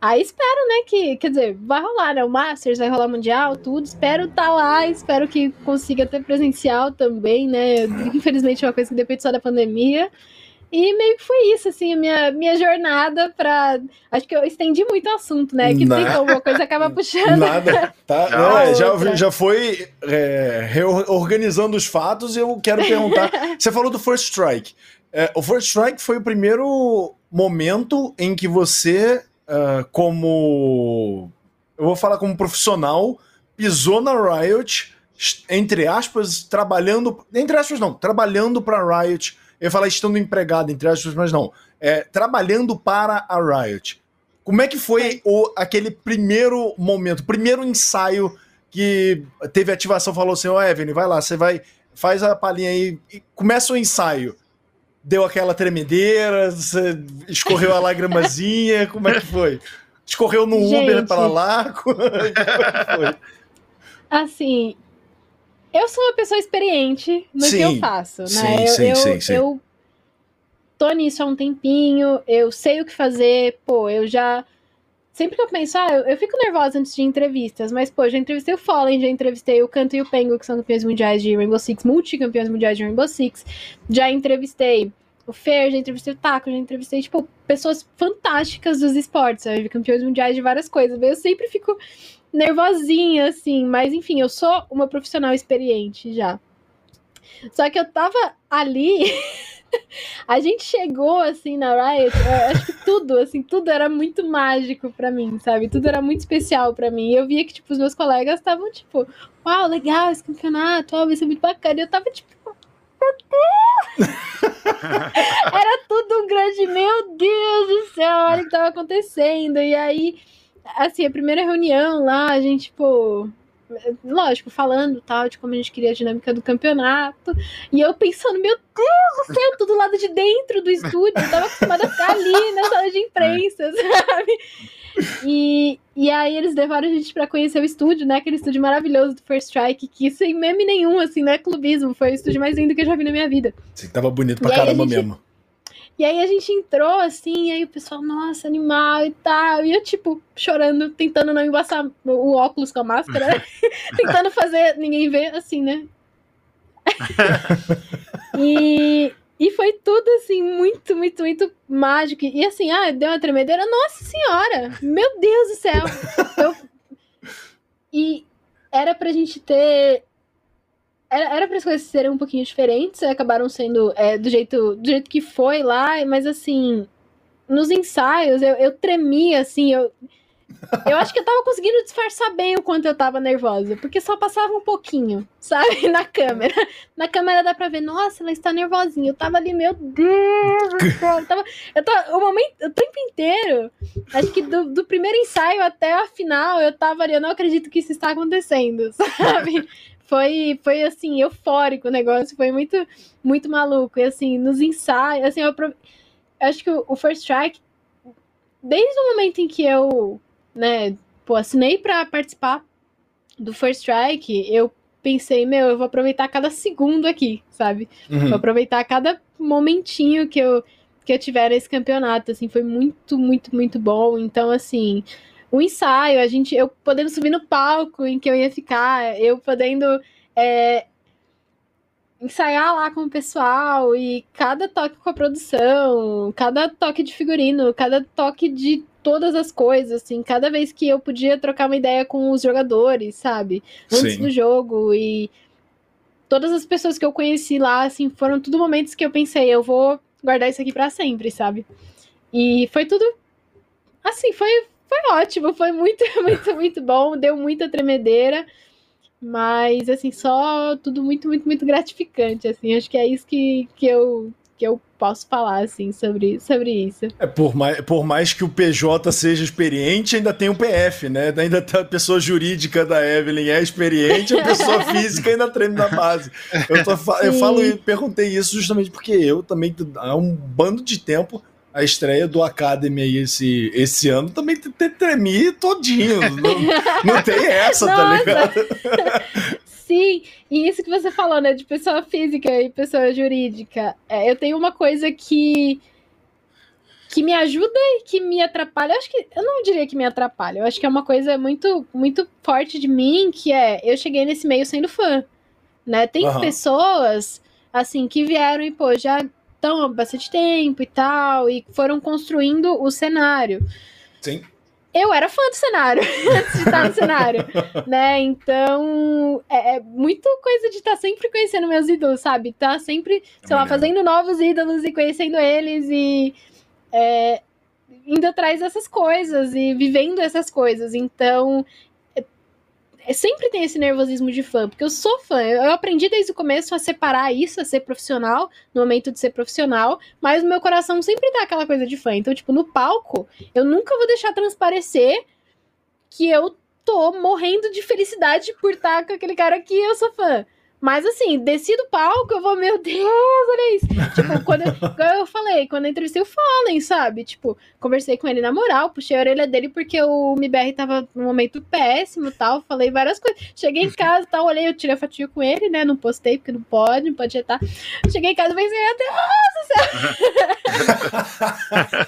Aí espero, né, que, quer dizer, vai rolar, né, o Masters, vai rolar Mundial, tudo, espero tá lá, espero que consiga ter presencial também, né, infelizmente é uma coisa que depende só da pandemia, e meio que foi isso, assim, a minha, minha jornada pra. Acho que eu estendi muito o assunto, né? Que fica uma coisa acaba puxando.
Nada. Tá? Não, é, já, já foi é, reorganizando os fatos e eu quero perguntar. você falou do First Strike. É, o First Strike foi o primeiro momento em que você, uh, como. Eu vou falar como profissional, pisou na Riot, entre aspas, trabalhando. Entre aspas, não, trabalhando para Riot eu ia falar estando empregado, entre aspas, mas não. É, trabalhando para a Riot. Como é que foi o, aquele primeiro momento, primeiro ensaio que teve ativação, falou assim, ô oh, Evelyn, vai lá, você vai, faz a palhinha aí, e começa o ensaio. Deu aquela tremedeira, escorreu a lágrimazinha, como é que foi? Escorreu no Gente, Uber para lá? Como é que foi?
Assim, eu sou uma pessoa experiente no sim, que eu faço, né?
Sim,
eu,
sim,
eu,
sim, sim.
eu tô nisso há um tempinho, eu sei o que fazer, pô, eu já. Sempre que eu penso, ah, eu, eu fico nervosa antes de entrevistas, mas, pô, já entrevistei o Fallen, já entrevistei o Canto e o Pengo, que são campeões mundiais de Rainbow Six, multicampeões mundiais de Rainbow Six, já entrevistei o Fer, já entrevistei o Taco, já entrevistei, tipo, pessoas fantásticas dos esportes, sabe? campeões mundiais de várias coisas. Eu sempre fico nervosinha, assim, mas enfim, eu sou uma profissional experiente já. Só que eu tava ali, a gente chegou assim na Riot, acho que tudo, assim, tudo era muito mágico para mim, sabe? Tudo era muito especial para mim. E eu via que tipo os meus colegas estavam tipo, uau, legal esse campeonato, ó, vai ser muito bacana. E eu tava tipo, meu Deus! era tudo um grande, meu Deus do céu, olha o que tava acontecendo. E aí assim, a primeira reunião lá, a gente, pô, lógico, falando tal, de como a gente queria a dinâmica do campeonato. E eu pensando, meu Deus do céu, tudo lado de dentro do estúdio. Eu tava acostumada a ficar ali na sala de imprensa, sabe? E, e aí eles levaram a gente para conhecer o estúdio, né? Aquele estúdio maravilhoso do First Strike, que sem meme nenhum, assim, não é clubismo, foi o estúdio mais lindo que eu já vi na minha vida.
Sim, tava bonito pra e caramba gente, mesmo.
E aí a gente entrou assim, e aí o pessoal, nossa, animal e tal. E eu, tipo, chorando, tentando não embaçar o óculos com a máscara, né? tentando fazer ninguém ver, assim, né? e, e foi tudo assim, muito, muito, muito mágico. E assim, ah, deu uma tremedeira. Nossa senhora! Meu Deus do céu! Eu... E era pra gente ter era, era para as coisas serem um pouquinho diferentes, acabaram sendo é, do, jeito, do jeito que foi lá, mas assim, nos ensaios eu, eu tremia, assim, eu. Eu acho que eu tava conseguindo disfarçar bem o quanto eu tava nervosa, porque só passava um pouquinho, sabe, na câmera. Na câmera dá pra ver, nossa, ela está nervosinha. Eu tava ali, meu Deus. Eu tava, eu tava o, momento, o tempo inteiro, acho que do, do primeiro ensaio até a final, eu tava ali, eu não acredito que isso está acontecendo, sabe? Foi, foi assim, eufórico o negócio, foi muito, muito maluco. E assim, nos ensaios, assim, eu, eu acho que o, o First Strike, desde o momento em que eu, né, pô, assinei para participar do First Strike, eu pensei, meu, eu vou aproveitar cada segundo aqui, sabe? Uhum. Vou aproveitar cada momentinho que eu que eu tiver esse campeonato, assim, foi muito, muito, muito bom. Então, assim, o ensaio, a gente, eu podendo subir no palco em que eu ia ficar, eu podendo é, ensaiar lá com o pessoal e cada toque com a produção, cada toque de figurino, cada toque de todas as coisas, assim, cada vez que eu podia trocar uma ideia com os jogadores, sabe? Antes Sim. do jogo e todas as pessoas que eu conheci lá, assim, foram tudo momentos que eu pensei, eu vou guardar isso aqui para sempre, sabe? E foi tudo assim, foi foi ótimo, foi muito, muito, muito bom, deu muita tremedeira, mas assim, só tudo muito, muito, muito gratificante, assim, acho que é isso que, que eu que eu posso falar, assim, sobre, sobre isso.
É, por mais, por mais que o PJ seja experiente, ainda tem o PF, né? Ainda tem a pessoa jurídica da Evelyn é experiente, a pessoa física ainda treina na base. Eu, tô, eu falo e perguntei isso justamente porque eu também, há um bando de tempo, a estreia do Academy aí esse, esse ano também tremi todinho. Não, não tem essa, tá ligado?
Sim, e isso que você falou, né, de pessoa física e pessoa jurídica. É, eu tenho uma coisa que que me ajuda e que me atrapalha. Eu acho que eu não diria que me atrapalha. Eu acho que é uma coisa muito muito forte de mim, que é eu cheguei nesse meio sendo fã, né? Tem uhum. pessoas assim que vieram e pô, já estão há bastante tempo e tal, e foram construindo o cenário.
Sim.
Eu era fã do cenário, antes de estar no cenário, né? Então, é, é muito coisa de estar tá sempre conhecendo meus ídolos, sabe? Tá sempre, é sei lá, fazendo novos ídolos e conhecendo eles e é, indo atrás dessas coisas e vivendo essas coisas. Então, sempre tem esse nervosismo de fã, porque eu sou fã. Eu aprendi desde o começo a separar isso, a ser profissional, no momento de ser profissional, mas o meu coração sempre dá aquela coisa de fã. Então, tipo, no palco, eu nunca vou deixar transparecer que eu tô morrendo de felicidade por estar com aquele cara que eu sou fã. Mas assim, desci do palco, eu vou, meu Deus, olha isso. tipo, quando eu, eu falei, quando eu entrevistei o Fallen, sabe? Tipo, conversei com ele na moral, puxei a orelha dele porque o MBR tava num momento péssimo tal. Falei várias coisas. Cheguei em casa tal, olhei, eu tirei a fatia com ele, né? Não postei, porque não pode, não pode etar. Cheguei em casa e pensei, meu Deus do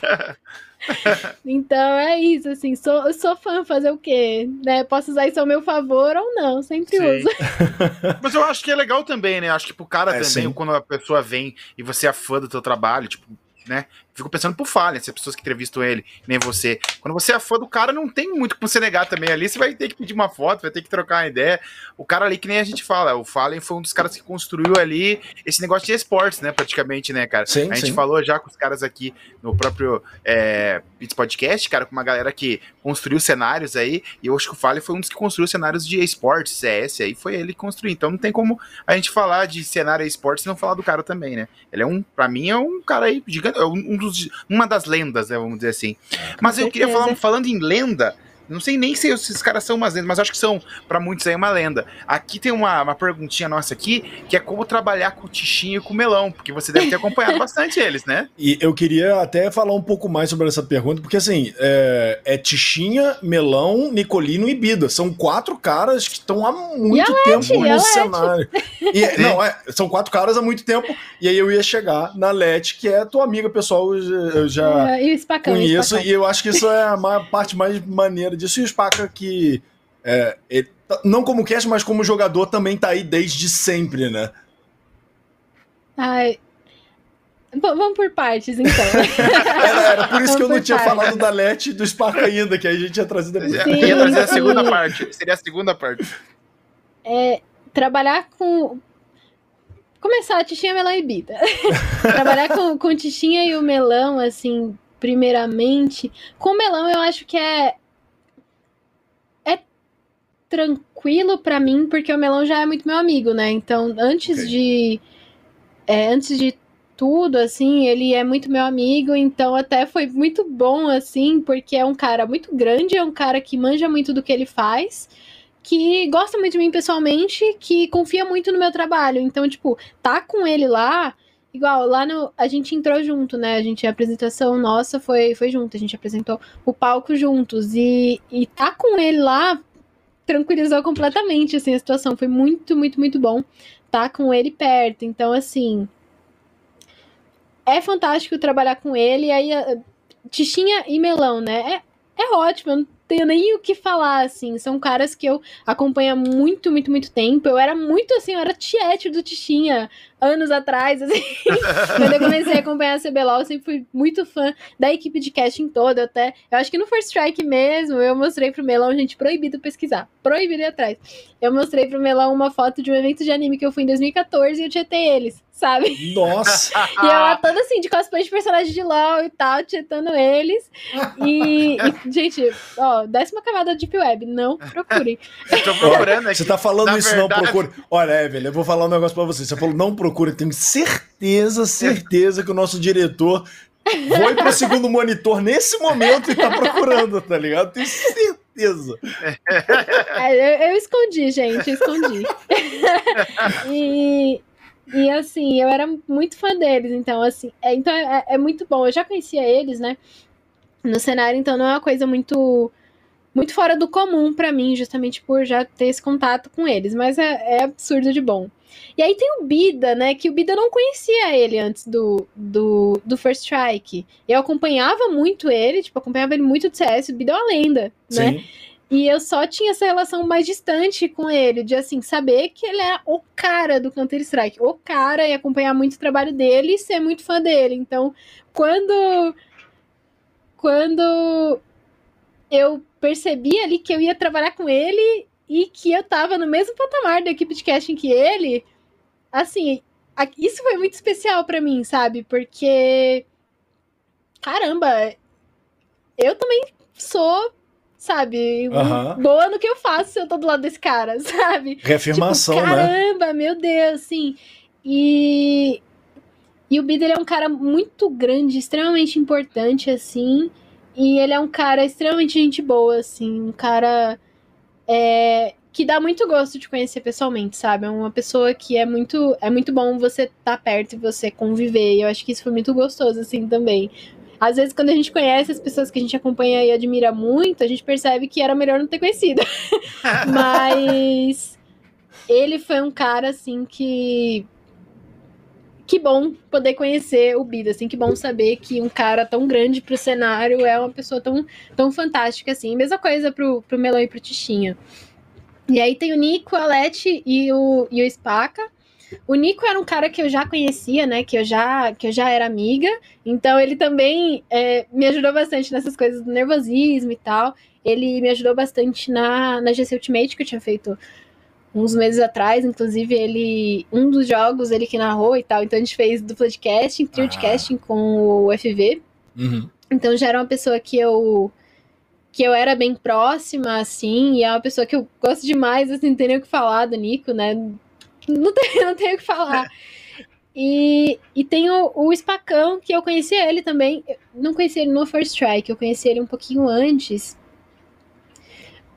céu! então é isso, assim, sou, sou fã, fazer o quê? Né? Posso usar isso ao meu favor ou não, sempre sim. uso.
Mas eu acho que é legal também, né? Acho que pro cara é, também, sim. quando a pessoa vem e você é fã do teu trabalho, tipo, né? Fico pensando por falha, se as pessoas que entrevistam ele, nem você. Quando você é fã do cara, não tem muito como você negar também ali. Você vai ter que pedir uma foto, vai ter que trocar uma ideia. O cara ali, que nem a gente fala, o Fallen foi um dos caras que construiu ali esse negócio de esportes, né? Praticamente, né, cara? Sim, a gente sim. falou já com os caras aqui no próprio é, Podcast, cara, com uma galera que construiu cenários aí. E eu acho que o Fallen foi um dos que construiu cenários de esportes, CS, aí foi ele que construiu. Então não tem como a gente falar de cenário esportes e não falar do cara também, né? Ele é um, pra mim, é um cara aí gigante, é um dos, uma das lendas, né, vamos dizer assim. Mas eu queria falar, falando em lenda, não sei nem se esses caras são umas lendas, mas acho que são, para muitos aí, uma lenda. Aqui tem uma, uma perguntinha nossa aqui, que é como trabalhar com o Tichinho e com o Melão, porque você deve ter acompanhado bastante eles, né?
E eu queria até falar um pouco mais sobre essa pergunta, porque assim, é, é Tichinha, Melão, Nicolino e Bida. São quatro caras que estão há muito tempo no cenário. E, não, é, são quatro caras há muito tempo, e aí eu ia chegar na Leti, que é tua amiga pessoal, eu já
é, e o
conheço, e eu acho que isso é a parte mais maneira disso. E o Spaca, que é, ele, não como cast, mas como jogador, também tá aí desde sempre, né?
Ai. vamos por partes, então.
era, era, por isso vamos que eu não tinha partes. falado da Let e do Spaca ainda, que a gente ia trazer depois.
Sim, ia trazer a segunda parte. Seria a segunda parte.
É, trabalhar com. Começar, Tichinha, Melão e Bita. trabalhar com, com Tichinha e o Melão, assim, primeiramente. Com o Melão, eu acho que é tranquilo para mim, porque o Melão já é muito meu amigo, né? Então, antes okay. de. É, antes de tudo, assim, ele é muito meu amigo, então até foi muito bom, assim, porque é um cara muito grande, é um cara que manja muito do que ele faz, que gosta muito de mim pessoalmente, que confia muito no meu trabalho. Então, tipo, tá com ele lá. Igual, lá no. A gente entrou junto, né? A gente, a apresentação nossa foi, foi junto. A gente apresentou o palco juntos. E, e tá com ele lá tranquilizou completamente assim a situação. Foi muito, muito, muito bom estar tá com ele perto. Então, assim, é fantástico trabalhar com ele. Aí, Tichinha e Melão, né? É, é ótimo, eu não tenho nem o que falar, assim. São caras que eu acompanho há muito, muito, muito tempo. Eu era muito assim, eu era tiete do Tichinha anos atrás, assim. Quando eu comecei a acompanhar a CBLOL, eu sempre fui muito fã da equipe de casting toda, até. Eu acho que no First Strike mesmo, eu mostrei pro Melão, gente, proibido pesquisar. Proibido ir atrás. Eu mostrei pro Melão uma foto de um evento de anime que eu fui em 2014 e eu tietei eles, sabe?
Nossa!
e eu lá toda assim, de cosplay de personagem de LOL e tal, tietando eles. E, e, gente, ó, décima camada de Deep Web, não procurem.
Eu tô procurando aqui.
Você tá falando
Na
isso,
verdade-
não procure. Olha, Evelyn, eu vou falar um negócio pra você. Você falou não procure. Eu tenho certeza, certeza que o nosso diretor foi pro segundo monitor nesse momento e tá procurando, tá ligado? Tenho certeza.
É, eu, eu escondi, gente, eu escondi. e, e assim, eu era muito fã deles, então assim, é, então é, é muito bom. Eu já conhecia eles, né? No cenário, então não é uma coisa muito muito fora do comum pra mim, justamente por já ter esse contato com eles, mas é, é absurdo de bom. E aí tem o Bida, né? Que o Bida não conhecia ele antes do, do, do First Strike. Eu acompanhava muito ele, tipo, acompanhava ele muito do CS, o Bida é uma lenda, né?
Sim.
E eu só tinha essa relação mais distante com ele, de assim, saber que ele era o cara do Counter-Strike, o cara, e acompanhar muito o trabalho dele e ser muito fã dele. Então, quando. Quando eu percebi ali que eu ia trabalhar com ele e que eu tava no mesmo patamar da equipe de casting que ele, assim, isso foi muito especial pra mim, sabe? Porque. Caramba, eu também sou, sabe, boa no que eu faço se eu tô do lado desse cara, sabe?
Reafirmação,
tipo,
né?
caramba, meu Deus, assim. E, e o Bida é um cara muito grande, extremamente importante, assim. E ele é um cara extremamente gente boa, assim. Um cara é, que dá muito gosto de conhecer pessoalmente, sabe? É uma pessoa que é muito, é muito bom você estar tá perto e você conviver. E eu acho que isso foi muito gostoso, assim, também. Às vezes, quando a gente conhece as pessoas que a gente acompanha e admira muito, a gente percebe que era melhor não ter conhecido. Mas ele foi um cara assim que que bom poder conhecer o Bida, assim, que bom saber que um cara tão grande pro cenário é uma pessoa tão, tão fantástica assim. Mesma coisa pro, pro Melão e pro Tichinha. E aí tem o Nico, a Leti e o, e o Spaca. O Nico era um cara que eu já conhecia, né? Que eu já, que eu já era amiga. Então ele também é, me ajudou bastante nessas coisas do nervosismo e tal. Ele me ajudou bastante na, na GC Ultimate, que eu tinha feito uns meses atrás. Inclusive, ele. Um dos jogos ele que narrou e tal. Então a gente fez dupla de casting, trio de
Ah.
casting com o FV.
Uhum.
Então já era uma pessoa que eu que eu era bem próxima, assim, e é uma pessoa que eu gosto demais, assim, não tem nem o que falar do Nico, né? Não tem, não tenho o que falar. E, e tem o, o Spacão, que eu conheci ele também. Eu não conheci ele no First Strike, eu conheci ele um pouquinho antes.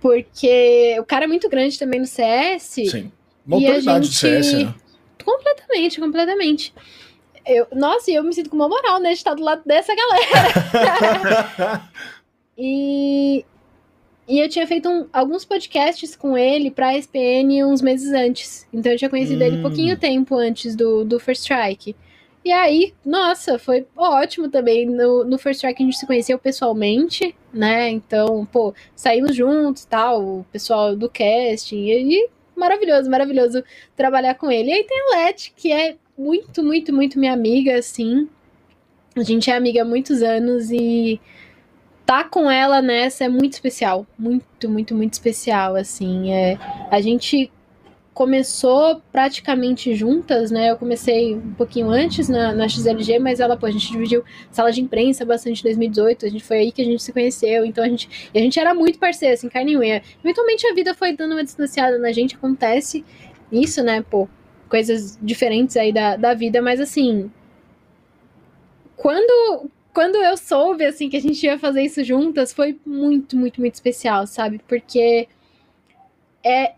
Porque o cara é muito grande também no CS.
Sim. Uma
E
autoridade do
gente-
CS, né?
Completamente, completamente. Eu, nossa, e eu me sinto com uma moral, né? De estar do lado dessa galera. E, e eu tinha feito um- alguns podcasts com ele pra SPN uns meses antes. Então eu tinha conhecido ele
Hum.
pouquinho tempo antes do, do First Strike. E aí, nossa, foi ótimo também. No, no First Strike a gente se conheceu pessoalmente, né? Então, pô, saímos juntos tal, o pessoal do casting. E, e maravilhoso, maravilhoso trabalhar com ele. E aí tem a Let, que é muito, muito, muito minha amiga, assim. A gente é amiga há muitos anos e tá com ela nessa é muito especial. Muito, muito, muito especial, assim. É, a gente começou praticamente juntas, né? Eu comecei um pouquinho antes na, na XLG, mas ela, pô, a gente dividiu sala de imprensa bastante em 2018, a gente foi aí que a gente se conheceu, então a gente, a gente era muito parceiro, assim, carne e unha. Eventualmente a vida foi dando uma distanciada na gente, acontece isso, né, pô, coisas diferentes aí da, da vida, mas assim, quando quando eu soube, assim, que a gente ia fazer isso juntas, foi muito, muito, muito especial, sabe? Porque é,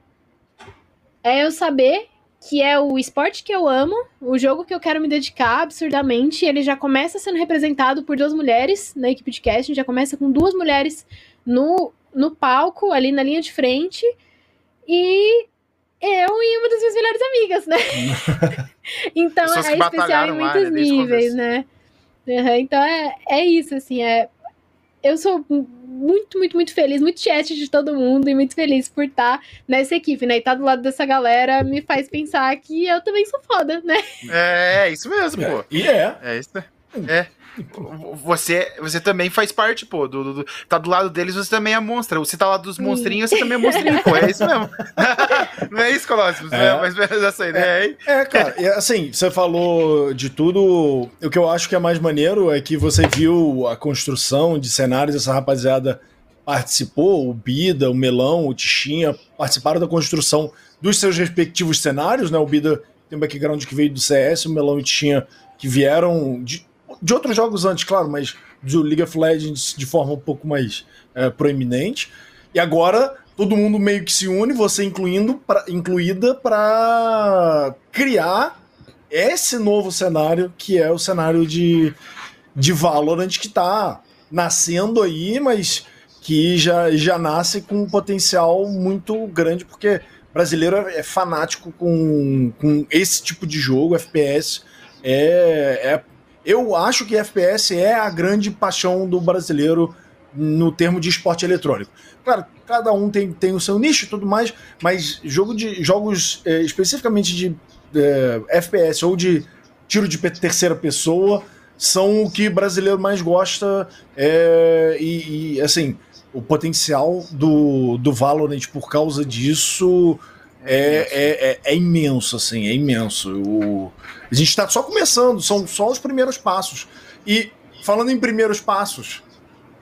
é eu saber que é o esporte que eu amo, o jogo que eu quero me dedicar absurdamente. Ele já começa sendo representado por duas mulheres na equipe de casting, já começa com duas mulheres no, no palco, ali na linha de frente. E eu e uma das minhas melhores amigas, né? então é especial em muitos
né, o
níveis, né? Uhum, então é, é isso, assim, é. Eu sou muito, muito, muito feliz, muito chat de todo mundo e muito feliz por estar nessa equipe, né? E estar do lado dessa galera me faz pensar que eu também sou foda, né?
É, isso mesmo, pô.
E é.
É isso. É. Você, você também faz parte, pô, do, do- do- tá do lado deles, você também é monstra. Você tá lá dos monstrinhos, você também é monstrinho, pô. É isso mesmo. Não é isso, Colossus?
É.
É. Mas menos essa ideia aí.
É, cara, e assim, você falou de tudo. O que eu acho que é mais maneiro é que você viu a construção de cenários dessa rapaziada participou, o Bida, o Melão, o Tichinha, participaram da construção dos seus respectivos cenários, né? O Bida tem um background que veio do CS, o Melão e o Tichinha que vieram de, de outros jogos antes, claro, mas do League of Legends de forma um pouco mais é, proeminente. E agora todo mundo meio que se une, você incluindo pra, incluída, para criar esse novo cenário que é o cenário de, de Valorant que está nascendo aí, mas que já, já nasce com um potencial muito grande, porque brasileiro é fanático com, com esse tipo de jogo, FPS. É, é, eu acho que FPS é a grande paixão do brasileiro no termo de esporte eletrônico. Claro, cada um tem, tem o seu nicho e tudo mais, mas jogo de jogos é, especificamente de é, FPS ou de tiro de terceira pessoa são o que brasileiro mais gosta é, e, e, assim o potencial do, do Valorant por causa disso é, é, é, é imenso assim é imenso. O, a gente está só começando são só os primeiros passos. E falando em primeiros passos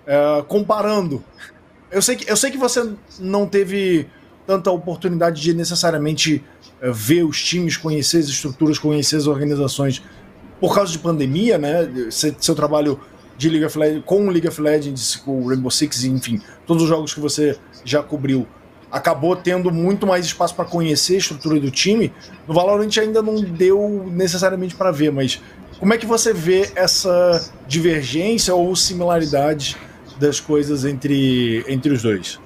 é, comparando eu sei que eu sei que você não teve tanta oportunidade de necessariamente é, ver os times, conhecer as estruturas, conhecer as organizações por causa de pandemia, né? Seu trabalho de League of Legends, com League of Legends, com Rainbow Six, enfim, todos os jogos que você já cobriu, acabou tendo muito mais espaço para conhecer a estrutura do time. No Valorant ainda não deu necessariamente para ver, mas como é que você vê essa divergência ou similaridade das coisas entre, entre os dois?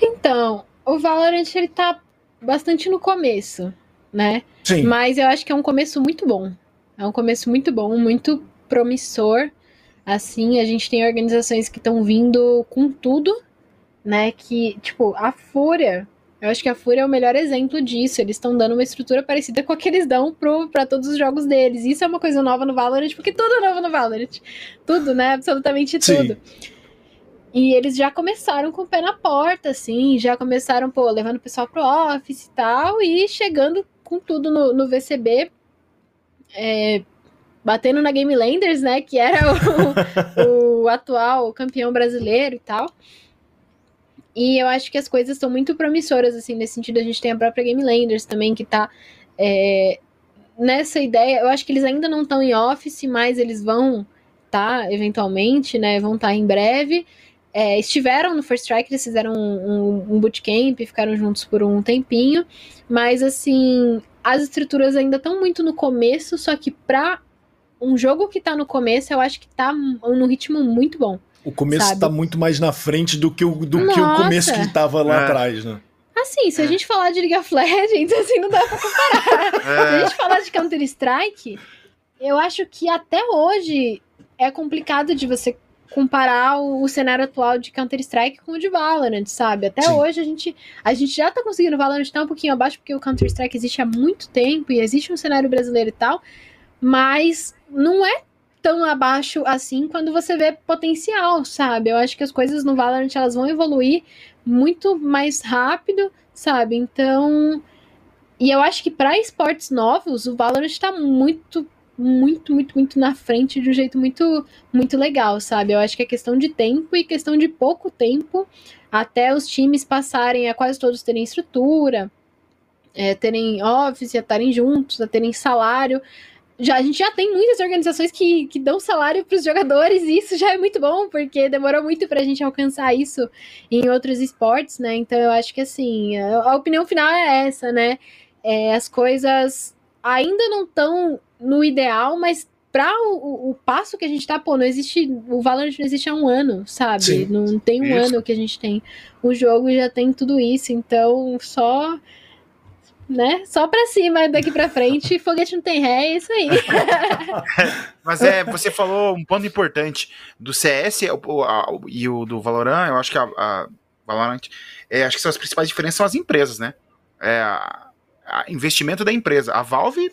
Então, o Valorant ele tá bastante no começo, né?
Sim.
Mas eu acho que é um começo muito bom. É um começo muito bom, muito promissor. Assim, a gente tem organizações que estão vindo com tudo, né? Que, tipo, a Fúria. Eu acho que a Fúria é o melhor exemplo disso. Eles estão dando uma estrutura parecida com a que eles dão para todos os jogos deles. Isso é uma coisa nova no Valorant, porque tudo é novo no Valorant. Tudo, né? Absolutamente tudo. Sim. E eles já começaram com o pé na porta, assim, já começaram, pô, levando o pessoal pro office e tal, e chegando com tudo no, no VCB, é, batendo na Game Landers, né, que era o, o atual campeão brasileiro e tal. E eu acho que as coisas estão muito promissoras, assim, nesse sentido. A gente tem a própria Game Landers também, que tá é, nessa ideia. Eu acho que eles ainda não estão em office, mas eles vão tá, eventualmente, né, vão estar tá em breve é, estiveram no First Strike, eles fizeram um, um, um bootcamp, ficaram juntos por um tempinho, mas assim, as estruturas ainda estão muito no começo, só que pra um jogo que tá no começo, eu acho que tá num ritmo muito bom.
O começo sabe? tá muito mais na frente do que o, do que o começo que tava lá é. atrás, né?
Assim, se é. a gente falar de League of Legends, assim, não dá pra comparar. É. Se a gente falar de Counter-Strike, eu acho que até hoje é complicado de você comparar o, o cenário atual de Counter-Strike com o de Valorant, sabe? Até Sim. hoje a gente, a gente já tá conseguindo o Valorant estar um pouquinho abaixo, porque o Counter-Strike existe há muito tempo e existe um cenário brasileiro e tal, mas não é tão abaixo assim quando você vê potencial, sabe? Eu acho que as coisas no Valorant elas vão evoluir muito mais rápido, sabe? Então, e eu acho que para esportes novos, o Valorant está muito muito, muito, muito na frente de um jeito muito, muito legal, sabe? Eu acho que é questão de tempo e questão de pouco tempo até os times passarem a quase todos terem estrutura, é, terem office, a estarem juntos, a terem salário. Já, a gente já tem muitas organizações que, que dão salário para os jogadores, e isso já é muito bom, porque demorou muito para a gente alcançar isso em outros esportes, né? Então eu acho que assim, a, a opinião final é essa, né? É, as coisas ainda não estão no ideal, mas para o, o, passo que a gente tá, pô, não existe. O Valorant não existe há um ano, sabe? Sim, não tem um isso. ano que a gente tem. O jogo já tem tudo isso, então só. Né? Só pra cima, daqui pra frente, foguete não tem ré, é isso aí.
Mas é, você falou um ponto importante do CS o, a, e o do Valorant, eu acho que a, a Valorant, é, acho que são as principais diferenças são as empresas, né? É, a, a investimento da empresa. A Valve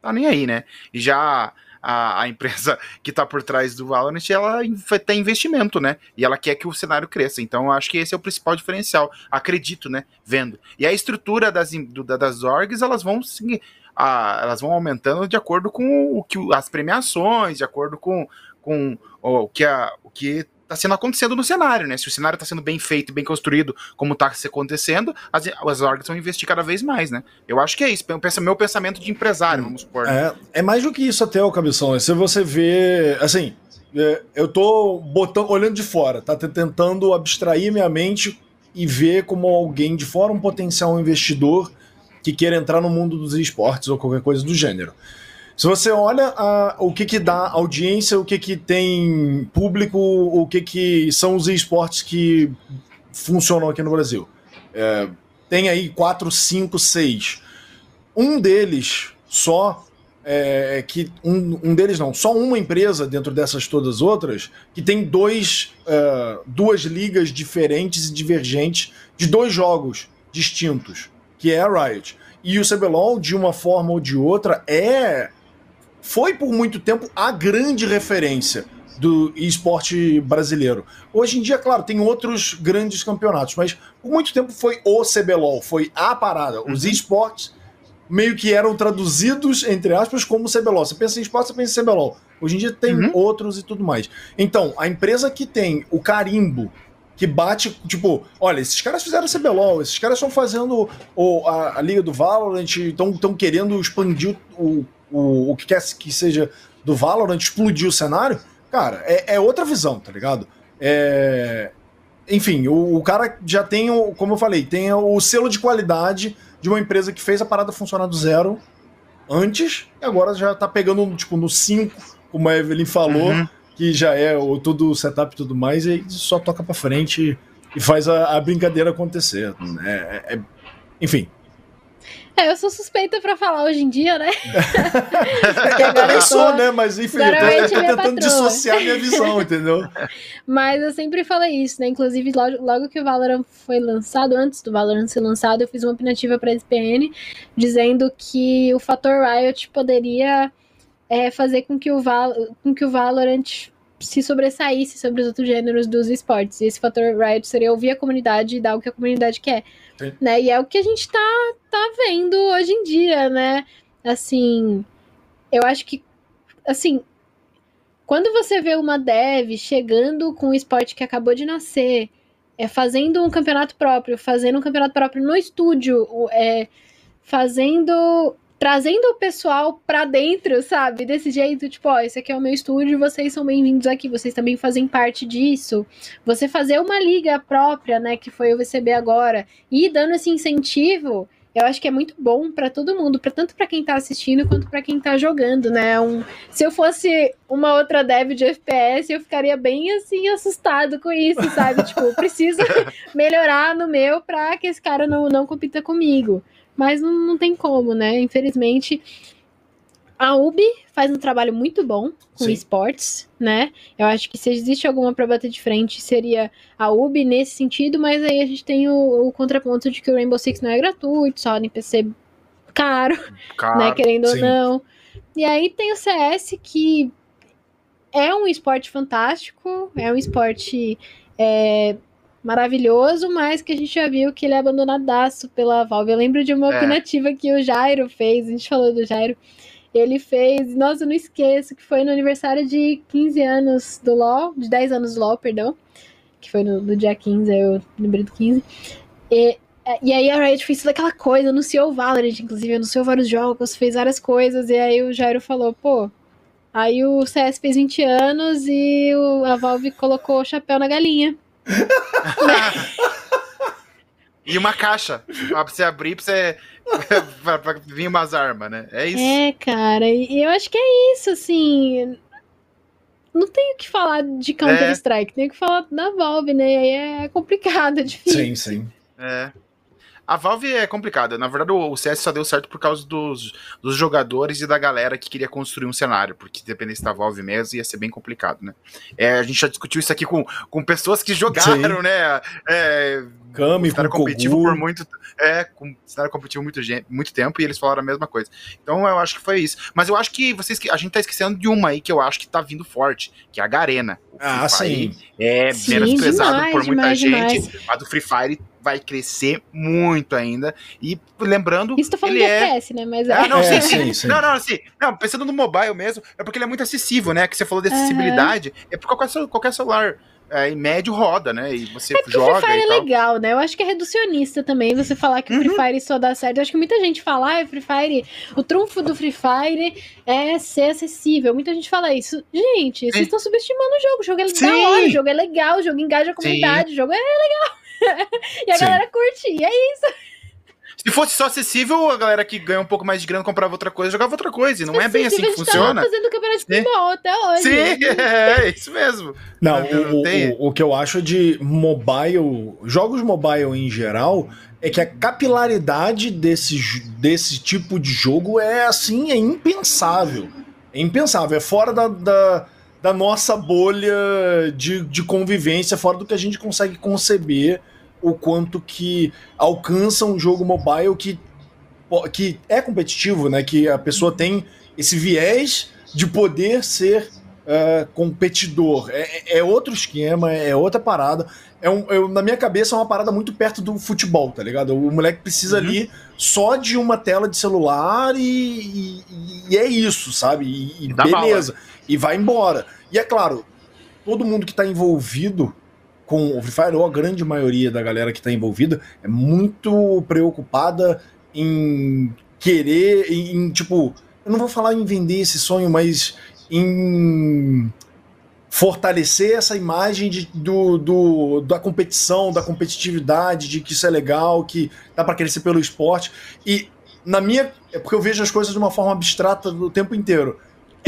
tá nem aí, né? E já a, a empresa que tá por trás do Valorant, ela tem investimento, né? E ela quer que o cenário cresça. Então, eu acho que esse é o principal diferencial. Acredito, né? Vendo. E a estrutura das, do, das orgs, elas vão seguir. A, elas vão aumentando de acordo com o que as premiações, de acordo com, com o, que a, o que tá sendo acontecendo no cenário, né? Se o cenário tá sendo bem feito, bem construído, como tá acontecendo, as, as orgs vão investir cada vez mais, né? Eu acho que é isso. Pensa, meu pensamento de empresário, vamos supor.
É, é mais do que isso até, o Cabeção. Se você vê, assim, é, eu tô botando, olhando de fora, tá tentando abstrair minha mente e ver como alguém de fora um potencial investidor que queira entrar no mundo dos esportes ou qualquer coisa do gênero. Se você olha a, o que, que dá audiência, o que, que tem público, o que, que são os esportes que funcionam aqui no Brasil. É, tem aí quatro, cinco, seis. Um deles só é, que um, um, deles não, só uma empresa dentro dessas todas outras que tem dois, uh, duas ligas diferentes e divergentes de dois jogos distintos, que é a Riot. E o CBLOL, de uma forma ou de outra, é foi por muito tempo a grande referência do esporte brasileiro. Hoje em dia, claro, tem outros grandes campeonatos, mas por muito tempo foi o CBLOL, foi a parada. Os uhum. esportes meio que eram traduzidos, entre aspas, como CBLOL. Você pensa em esporte, você pensa em CBLOL. Hoje em dia tem uhum. outros e tudo mais. Então, a empresa que tem o carimbo que bate, tipo, olha, esses caras fizeram CBLOL, esses caras estão fazendo o, a, a, Liga do Valorant, estão querendo expandir o, o, o que quer que seja do Valorant, explodir o cenário, cara, é, é outra visão, tá ligado? É, enfim, o, o, cara já tem, o, como eu falei, tem o selo de qualidade de uma empresa que fez a parada funcionar do zero antes e agora já tá pegando, tipo, no 5, como a Evelyn falou, uhum. que já é o, todo o setup e tudo mais, e só toca pra frente e faz a, a brincadeira acontecer. Né? É, é, enfim,
é, eu sou suspeita pra falar hoje em dia, né?
Agora eu sou, né? Mas enfim, eu tô, eu tô tentando patroa. dissociar minha visão, entendeu?
Mas eu sempre falei isso, né? Inclusive, logo, logo, que o Valorant foi lançado, antes do Valorant ser lançado, eu fiz uma opinativa pra SPN dizendo que o fator Riot poderia é, fazer com que, o Val com que o Valorant se sobressaísse sobre os outros gêneros dos esportes. E esse fator Riot seria ouvir a comunidade e dar o que a comunidade quer. Né? E é o que a gente tá, tá vendo hoje em dia, né? Assim, eu acho que, assim, quando você vê uma dev chegando com um esporte que acabou de nascer, é fazendo um campeonato próprio, fazendo um campeonato próprio no estúdio, é, fazendo trazendo o pessoal pra dentro, sabe? Desse jeito, tipo, ó, esse aqui é o meu estúdio, vocês são bem-vindos aqui, vocês também fazem parte disso. Você fazer uma liga própria, né, que foi o VCB agora, e dando esse incentivo, eu acho que é muito bom para todo mundo, para tanto para quem tá assistindo quanto para quem tá jogando, né? Um, se eu fosse uma outra dev de FPS, eu ficaria bem assim assustado com isso, sabe? tipo, preciso melhorar no meu para que esse cara não, não compita comigo. Mas não, não tem como, né? Infelizmente. A UB faz um trabalho muito bom com Sim. esportes, né? Eu acho que se existe alguma para bater de frente, seria a UB nesse sentido, mas aí a gente tem o, o contraponto de que o Rainbow Six não é gratuito, só no PC caro, caro né? Querendo sim. ou não. E aí tem o CS, que é um esporte fantástico, é um esporte é, maravilhoso, mas que a gente já viu que ele é abandonadaço pela Valve. Eu lembro de uma é. opinativa que o Jairo fez, a gente falou do Jairo, ele fez, nossa, eu não esqueço, que foi no aniversário de 15 anos do LoL, de 10 anos do LoL, perdão, que foi no, no dia 15, eu lembrei do 15, e, e aí a Riot fez toda aquela coisa, anunciou o Valorant, inclusive, anunciou vários jogos, fez várias coisas, e aí o Jairo falou, pô, aí o CS fez 20 anos e o, a Valve colocou o chapéu na galinha
e uma caixa pra você abrir pra você. pra, pra vir umas armas, né? É isso.
É, cara, e eu acho que é isso, assim. Não tenho que falar de Counter-Strike, é. tenho que falar da Valve, né? Aí é complicado, é difícil.
Sim, sim.
É. A Valve é complicada. Na verdade, o CS só deu certo por causa dos, dos jogadores e da galera que queria construir um cenário, porque dependesse da Valve mesmo ia ser bem complicado, né? É, a gente já discutiu isso aqui com, com pessoas que jogaram, Sim. né? É,
Kami, cenário
competitivo Kogu. por muito é com cenário competitivo muito muito tempo e eles falaram a mesma coisa. Então eu acho que foi isso. Mas eu acho que vocês a gente tá esquecendo de uma aí que eu acho que tá vindo forte, que é a Garena.
O ah, sim.
É sim, menosprezado demais, por muita demais, gente, demais. a do Free Fire vai crescer muito ainda. E lembrando.
Isso tá falando ele de é... FPS, né? Mas é.
Ah, não, é, sim, sim, sim, Não, não, assim. Não, pensando no mobile mesmo, é porque ele é muito acessível, né? Que você falou de acessibilidade. Uhum. É por qualquer, qualquer celular é, em médio roda, né? E você
é
joga.
O Free Fire
é
legal, né? Eu acho que é reducionista também você falar que o Free uhum. Fire só dá certo. Eu acho que muita gente fala, ah, Free Fire, o trunfo do Free Fire é ser acessível. Muita gente fala isso. Gente, Sim. vocês estão subestimando o jogo. O jogo é Sim. da hora, o jogo é legal, o jogo engaja a comunidade, Sim. o jogo é legal. e a galera curte, e é isso.
Se fosse só acessível, a galera que ganha um pouco mais de grana comprava outra coisa, jogava outra coisa. E não é bem assim que funciona.
Tá fazendo campeonato de futebol até hoje.
Sim, é, é isso mesmo.
Não, o, o, o, que eu acho de mobile, jogos mobile em geral, é que a capilaridade desse, desse tipo de jogo é assim, é impensável. É impensável, é fora da, da, da nossa bolha de, de convivência, fora do que a gente consegue conceber o quanto que alcança um jogo mobile que, que é competitivo, né? Que a pessoa tem esse viés de poder ser uh, competidor. É, é, outro esquema, é outra parada. É um, eu, na minha cabeça é uma parada muito perto do futebol, tá ligado? O moleque precisa uhum. ali só de uma tela de celular e, e, e é isso, sabe? E, e beleza. Bala. E vai embora. E é claro, todo mundo que está envolvido com o Free Fire, ou a grande maioria da galera que está envolvida, é muito preocupada em querer, em, tipo, eu não vou falar em vender esse sonho, mas em fortalecer essa imagem de, do, do, da competição, da competitividade, de que isso é legal, que dá para crescer pelo esporte. E na minha. É porque eu vejo as coisas de uma forma abstrata o tempo inteiro.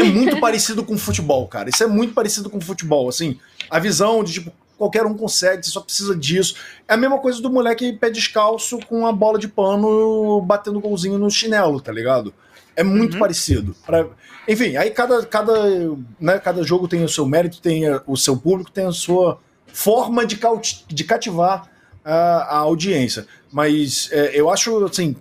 É muito parecido com futebol, cara. Isso é muito parecido com futebol. Assim, a visão de tipo, qualquer um consegue, você só precisa disso. É a mesma coisa do moleque pé descalço com a bola de pano batendo golzinho no chinelo, tá ligado? É muito uhum. parecido. Pra... Enfim, aí cada, cada, né, cada jogo tem o seu mérito, tem o seu público, tem a sua forma de, caut... de cativar a, a audiência. Mas é, eu acho, assim,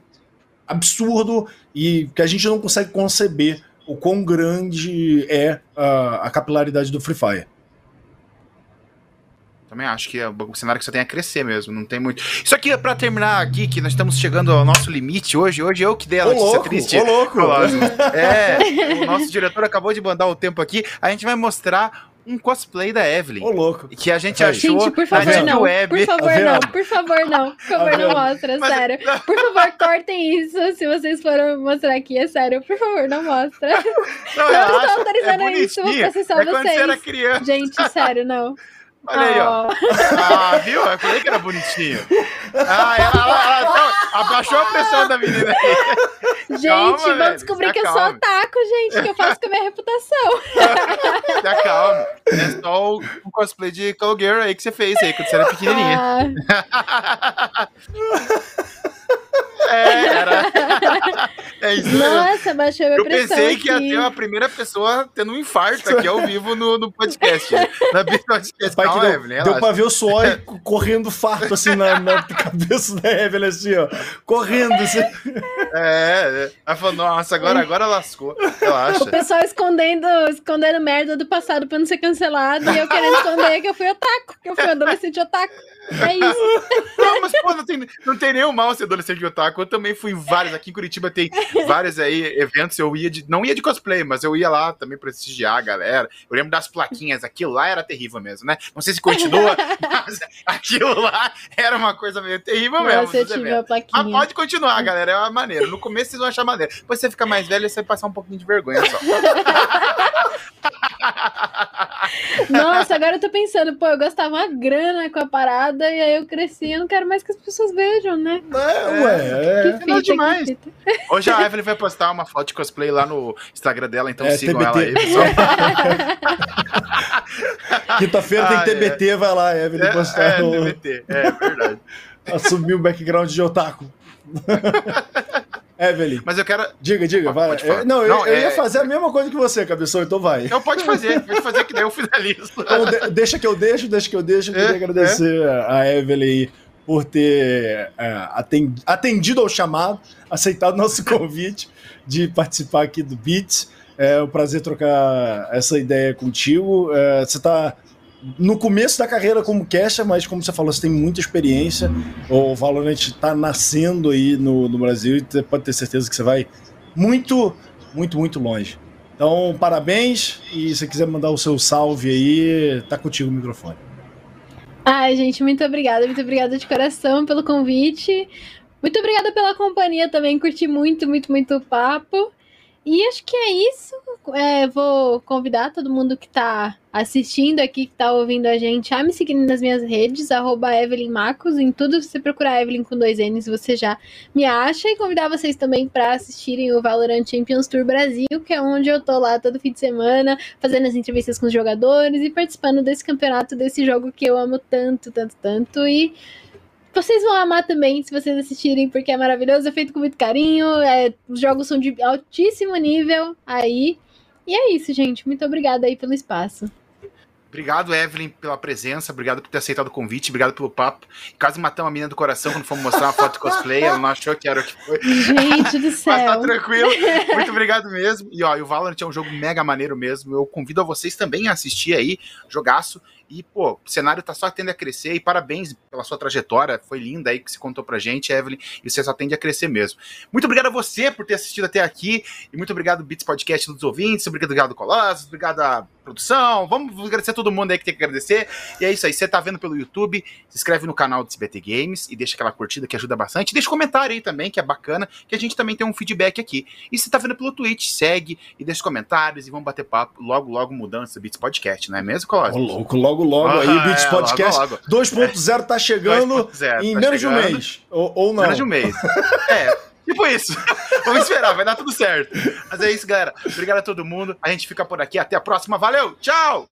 absurdo e que a gente não consegue conceber o quão grande é a, a capilaridade do Free Fire.
Também acho que é o cenário que só tem a crescer mesmo, não tem muito. Isso aqui é pra terminar aqui, que nós estamos chegando ao nosso limite hoje. Hoje eu que dei a notícia
louco,
triste.
Ô, louco!
É, o nosso diretor acabou de mandar o tempo aqui. A gente vai mostrar um cosplay da Evelyn.
Ô, louco.
Que a gente achou
gente, por favor,
na
não.
web.
Por favor, não. Por favor, não. Por favor, não mostra, Mas... sério. Por favor, cortem isso. Se vocês foram mostrar aqui, é sério. Por favor, não mostra. Não, não estou autorizando é isso. Vou processar
é vocês. Você era criança.
Gente, sério, não.
Olha aí, ó. Ah, viu? Eu falei que era bonitinho. Ah, ela, ela, ela abaixou a pressão da menina aí.
Gente, calma, vamos velho, descobrir que eu sou otaku, gente, que eu faço com a minha reputação.
Se acalma. É só o, o cosplay de Call Girl aí que você fez aí, quando você era pequenininha. Ah. É, era.
É isso Nossa, baixou minha
Eu
pressão
pensei
aqui.
que ia ter uma primeira pessoa tendo um infarto aqui ao vivo no, no podcast. Na podcast.
Pai, Calma, deu, Evelyn, deu pra ver o suor correndo farto assim na, na, cabeça da Evelyn, assim, ó. Correndo, assim.
É, é. Ela falou, nossa, agora, agora lascou. Relaxa.
O pessoal escondendo, escondendo merda do passado pra não ser cancelado e eu querendo esconder que eu fui otaku, que eu fui adolescente otaku. É isso.
Não, mas pô, não tem, não tem nenhum mal ser adolescente de otaku. Eu também fui em vários. Aqui em Curitiba tem vários aí eventos. Eu ia de. Não ia de cosplay, mas eu ia lá também prestigiar a galera. Eu lembro das plaquinhas. Aquilo lá era terrível mesmo, né? Não sei se continua, mas aquilo lá era uma coisa meio terrível
Nossa,
mesmo.
Eu tive a plaquinha.
Mas pode continuar, galera. É uma maneira. No começo vocês vão achar maneiro. Depois você fica mais velho e você vai passar um pouquinho de vergonha só.
Nossa, agora eu tô pensando, pô, eu gastava uma grana com a parada e aí eu cresci, eu não quero mais que as pessoas vejam, né?
É, ué, é.
Que fita, demais. Que fita. Hoje a Evelyn vai postar uma foto de cosplay lá no Instagram dela, então é, sigam TBT. ela aí, pessoal.
Quinta-feira tem ah, TBT, é. vai lá, Evelyn,
é, postar. É, no... TBT, é verdade.
Assumir o background de otaku. Evelyn.
Mas eu quero.
Diga, diga, vai. É, não, eu, não, eu é... ia fazer a mesma coisa que você, cabeção, então vai.
Então pode fazer, pode fazer que daí eu finalizo.
Então, de, deixa que eu deixo, deixa que eu deixo. Eu queria é, agradecer é. a Evelyn por ter é, atendido ao chamado, aceitado nosso convite de participar aqui do Beats. É um prazer trocar essa ideia contigo. É, você está no começo da carreira como caster, mas como você falou, você tem muita experiência. O Valorant está nascendo aí no, no Brasil e você pode ter certeza que você vai muito, muito, muito longe. Então, parabéns e se quiser mandar o seu salve aí, tá contigo o microfone.
Ai, gente, muito obrigada, muito obrigada de coração pelo convite. Muito obrigada pela companhia também, curti muito, muito, muito o papo. E acho que é isso. É, vou convidar todo mundo que está assistindo aqui, que está ouvindo a gente, a me seguir nas minhas redes, arroba Evelyn Marcos. Em tudo, se você procurar Evelyn com dois N's, você já me acha. E convidar vocês também para assistirem o Valorant Champions Tour Brasil, que é onde eu tô lá todo fim de semana, fazendo as entrevistas com os jogadores e participando desse campeonato, desse jogo que eu amo tanto, tanto, tanto. E vocês vão amar também se vocês assistirem, porque é maravilhoso, é feito com muito carinho, é, os jogos são de altíssimo nível aí. E é isso, gente. Muito obrigada aí pelo espaço.
Obrigado, Evelyn, pela presença. Obrigado por ter aceitado o convite. Obrigado pelo papo. Quase matamos a menina do coração quando fomos mostrar uma foto de cosplay. Ela não achou que era o que foi.
Gente do céu.
Mas tá tranquilo. Muito obrigado mesmo. E ó, o Valorant é um jogo mega maneiro mesmo. Eu convido a vocês também a assistir aí. Jogaço. E, pô, o cenário tá só tendendo a crescer e parabéns pela sua trajetória. Foi linda aí que você contou pra gente, Evelyn, e você só tende a crescer mesmo. Muito obrigado a você por ter assistido até aqui e muito obrigado, Beats Podcast dos ouvintes, obrigado, Colossus, obrigado a produção. Vamos agradecer a todo mundo aí que tem que agradecer. E é isso aí, você tá vendo pelo YouTube, se inscreve no canal do CBT Games e deixa aquela curtida que ajuda bastante. Deixa um comentário aí também, que é bacana, que a gente também tem um feedback aqui. E se tá vendo pelo Twitch, segue e deixa comentários e vamos bater papo logo, logo mudando esse Beats Podcast, não é mesmo, Colossus?
louco, logo logo, logo aí, Beats é, Podcast 2.0 tá chegando em tá menos chegando. de um mês. Ou, ou não.
Menos de um mês. é. Tipo isso. Vamos esperar, vai dar tudo certo. Mas é isso, galera. Obrigado a todo mundo. A gente fica por aqui. Até a próxima. Valeu, tchau!